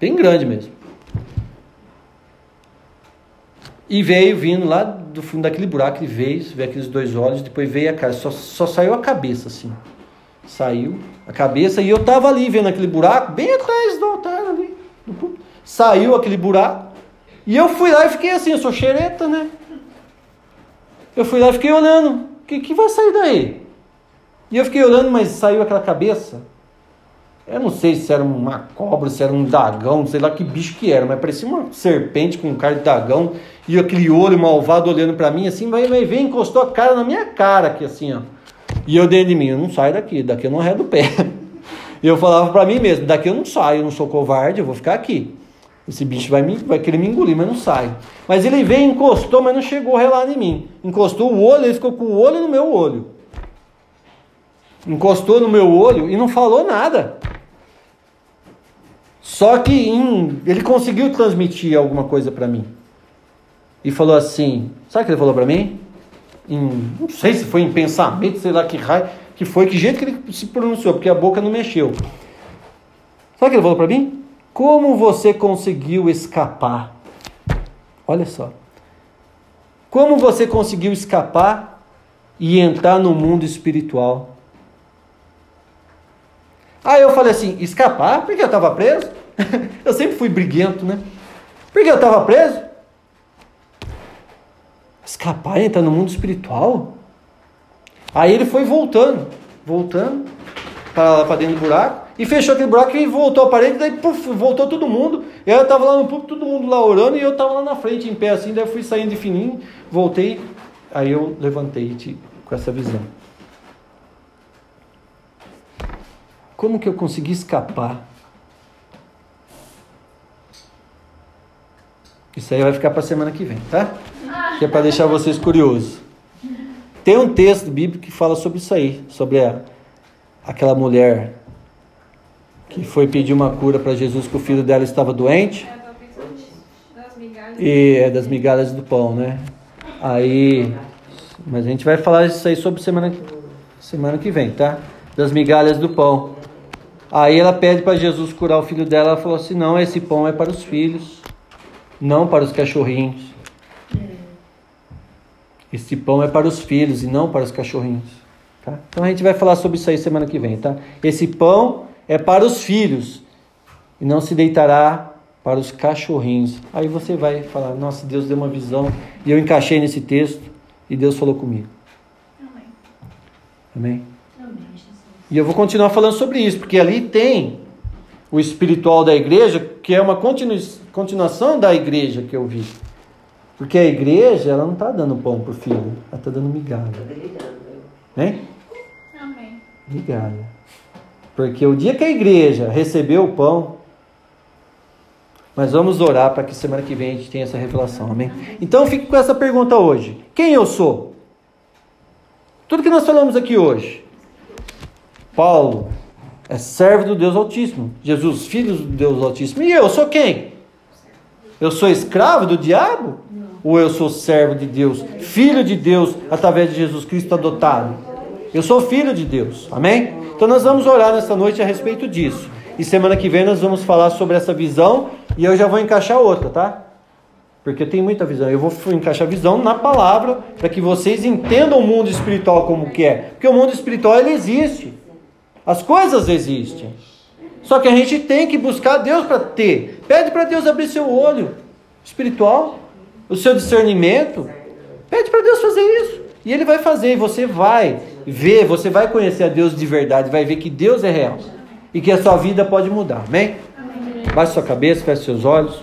Bem grande mesmo. E veio vindo lá do fundo daquele buraco, ele veio, veio aqueles dois olhos, depois veio a cara, só, só saiu a cabeça assim. Saiu a cabeça e eu tava ali vendo aquele buraco, bem atrás do altar ali. Saiu aquele buraco. E eu fui lá e fiquei assim, eu sou xereta, né? Eu fui lá e fiquei olhando, o que, que vai sair daí? E eu fiquei olhando, mas saiu aquela cabeça. Eu não sei se era uma cobra, se era um dragão, sei lá que bicho que era, mas parecia uma serpente com cara de dragão e aquele olho malvado olhando para mim assim, vai, vai, vem, encostou a cara na minha cara aqui assim, ó. E eu dentro de mim, eu não saio daqui, daqui eu não arredo o pé. E eu falava para mim mesmo, daqui eu não saio, eu não sou covarde, eu vou ficar aqui. Esse bicho vai, me, vai querer me engolir, mas não sai. Mas ele veio, encostou, mas não chegou a relar em mim. Encostou o olho, ele ficou com o olho no meu olho. Encostou no meu olho e não falou nada. Só que em, ele conseguiu transmitir alguma coisa para mim e falou assim: sabe o que ele falou para mim? Em, não sei se foi em pensamento, sei lá que raio, que foi, que jeito que ele se pronunciou, porque a boca não mexeu. Sabe o que ele falou para mim? Como você conseguiu escapar? Olha só. Como você conseguiu escapar e entrar no mundo espiritual? Aí eu falei assim: escapar? Porque eu estava preso? eu sempre fui briguento, né? Porque eu estava preso? Escapar e entrar no mundo espiritual? Aí ele foi voltando, voltando para lá para dentro do buraco. e fechou aquele buraco e voltou a parede, daí puf, voltou todo mundo. Eu estava lá no púlpito, todo mundo lá orando, e eu estava lá na frente, em pé assim, daí eu fui saindo de fininho, voltei, aí eu levantei com essa visão. Como que eu consegui escapar? Isso aí vai ficar para a semana que vem, tá? Que é para deixar vocês curiosos. Tem um texto bíblico que fala sobre isso aí, sobre a, aquela mulher que foi pedir uma cura para Jesus que o filho dela estava doente. E é das migalhas do pão, né? Aí, mas a gente vai falar isso aí sobre semana semana que vem, tá? Das migalhas do pão. Aí ela pede para Jesus curar o filho dela. Ela falou assim: não, esse pão é para os filhos, não para os cachorrinhos. Esse pão é para os filhos e não para os cachorrinhos. Tá? Então a gente vai falar sobre isso aí semana que vem, tá? Esse pão é para os filhos e não se deitará para os cachorrinhos. Aí você vai falar: Nossa, Deus deu uma visão e eu encaixei nesse texto e Deus falou comigo. Amém. Amém. E eu vou continuar falando sobre isso, porque ali tem o espiritual da igreja, que é uma continu continuação da igreja que eu vi. Porque a igreja, ela não está dando pão para o filho, ela está dando migalha. Hein? Migalha. Porque o dia que a igreja recebeu o pão, mas vamos orar para que semana que vem a gente tenha essa revelação, amém? Então fique com essa pergunta hoje: quem eu sou? Tudo que nós falamos aqui hoje, Paulo é servo do Deus Altíssimo. Jesus, filho do Deus Altíssimo. E eu sou quem? Eu sou escravo do diabo? Ou eu sou servo de Deus, filho de Deus, através de Jesus Cristo adotado? Eu sou filho de Deus. Amém? Então nós vamos orar nessa noite a respeito disso. E semana que vem nós vamos falar sobre essa visão e eu já vou encaixar outra, tá? Porque tem muita visão. Eu vou encaixar visão na palavra para que vocês entendam o mundo espiritual como que é. Porque o mundo espiritual ele existe. As coisas existem. Só que a gente tem que buscar Deus para ter. Pede para Deus abrir seu olho espiritual, o seu discernimento. Pede para Deus fazer isso. E Ele vai fazer, e você vai ver, você vai conhecer a Deus de verdade, vai ver que Deus é real. E que a sua vida pode mudar. Amém? Baixe sua cabeça, feche seus olhos.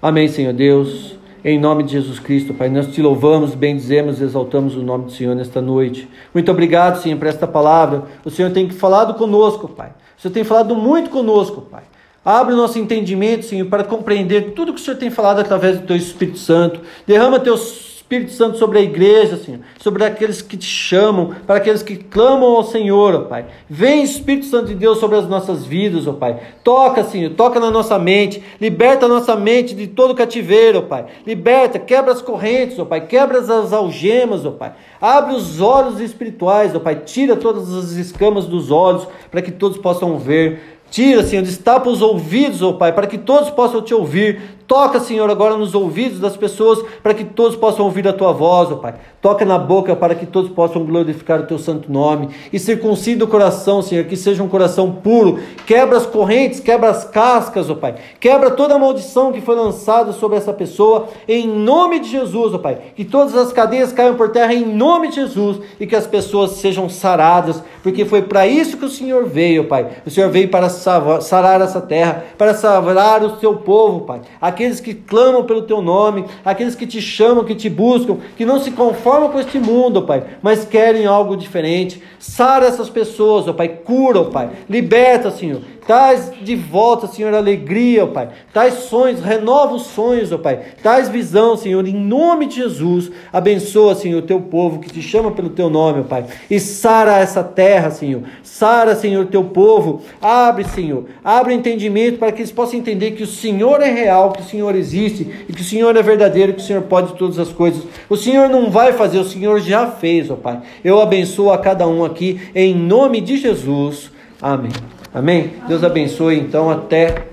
Amém, Senhor Deus. Em nome de Jesus Cristo, Pai, nós te louvamos, bendizemos, exaltamos o nome do Senhor nesta noite. Muito obrigado, Senhor, por esta palavra. O Senhor tem falado conosco, Pai. O Senhor tem falado muito conosco, Pai. Abre o nosso entendimento, Senhor, para compreender tudo que o Senhor tem falado através do Teu Espírito Santo. Derrama Teus Espírito Santo sobre a igreja, Senhor, sobre aqueles que te chamam, para aqueles que clamam ao Senhor, ó Pai. Vem Espírito Santo de Deus sobre as nossas vidas, ó Pai. Toca, Senhor, toca na nossa mente, liberta a nossa mente de todo cativeiro, ó Pai. Liberta, quebra as correntes, ó Pai, quebra as algemas, ó Pai. Abre os olhos espirituais, ó Pai. Tira todas as escamas dos olhos, para que todos possam ver. Tira, Senhor, destapa os ouvidos, ó Pai, para que todos possam te ouvir. Toca, Senhor, agora nos ouvidos das pessoas, para que todos possam ouvir a tua voz, ó Pai. Toca na boca para que todos possam glorificar o teu santo nome. E circuncida o coração, Senhor, que seja um coração puro. Quebra as correntes, quebra as cascas, ó Pai. Quebra toda a maldição que foi lançada sobre essa pessoa, em nome de Jesus, ó Pai. Que todas as cadeias caiam por terra em nome de Jesus e que as pessoas sejam saradas, porque foi para isso que o Senhor veio, Pai. O Senhor veio para sarar essa terra, para sarar o seu povo, Pai aqueles que clamam pelo teu nome, aqueles que te chamam, que te buscam, que não se conformam com este mundo, Pai, mas querem algo diferente. Sara essas pessoas, ó Pai, cura, ó Pai, liberta, Senhor. Traz de volta, Senhor, alegria, ó Pai. Traz sonhos, renova os sonhos, ó Pai. Traz visão, Senhor, em nome de Jesus. Abençoa, Senhor, o teu povo que te chama pelo teu nome, ó Pai. E sara essa terra, Senhor. Sara, Senhor, teu povo. Abre, Senhor. Abre o entendimento para que eles possam entender que o Senhor é real, que o Senhor existe e que o Senhor é verdadeiro, que o Senhor pode todas as coisas. O Senhor não vai fazer, o Senhor já fez, ó Pai. Eu abençoo a cada um aqui em nome de Jesus. Amém. Amém? Deus abençoe então até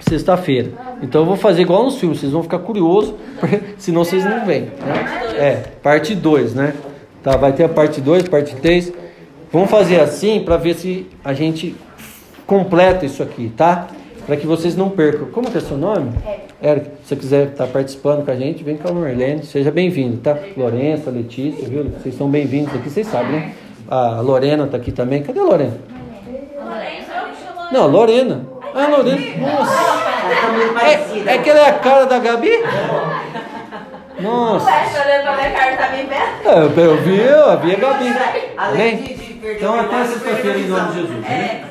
sexta-feira. Então eu vou fazer igual nos filmes, vocês vão ficar curiosos, senão vocês não vêm. Né? É, parte 2, né? Tá, vai ter a parte 2, parte 3. Vamos fazer assim para ver se a gente completa isso aqui, tá? Para que vocês não percam. Como é, é seu nome? Eric. Se você quiser estar tá participando com a gente, vem com a Marlene. Seja bem-vindo, tá? Florença, Letícia, viu? Vocês são bem-vindos aqui, vocês sabem, né? A Lorena está aqui também. Cadê a Lorena? Não, Lorena. Ah, Lorena. Nossa. Tá parecida. É, é que ela é a cara da Gabi? Nossa. Vai olhando pra minha cara, tá. É, Eu, vi, eu vi a Gabi. Além de, de Então o até sexta-feira em nome de. Jesus. É. Amém?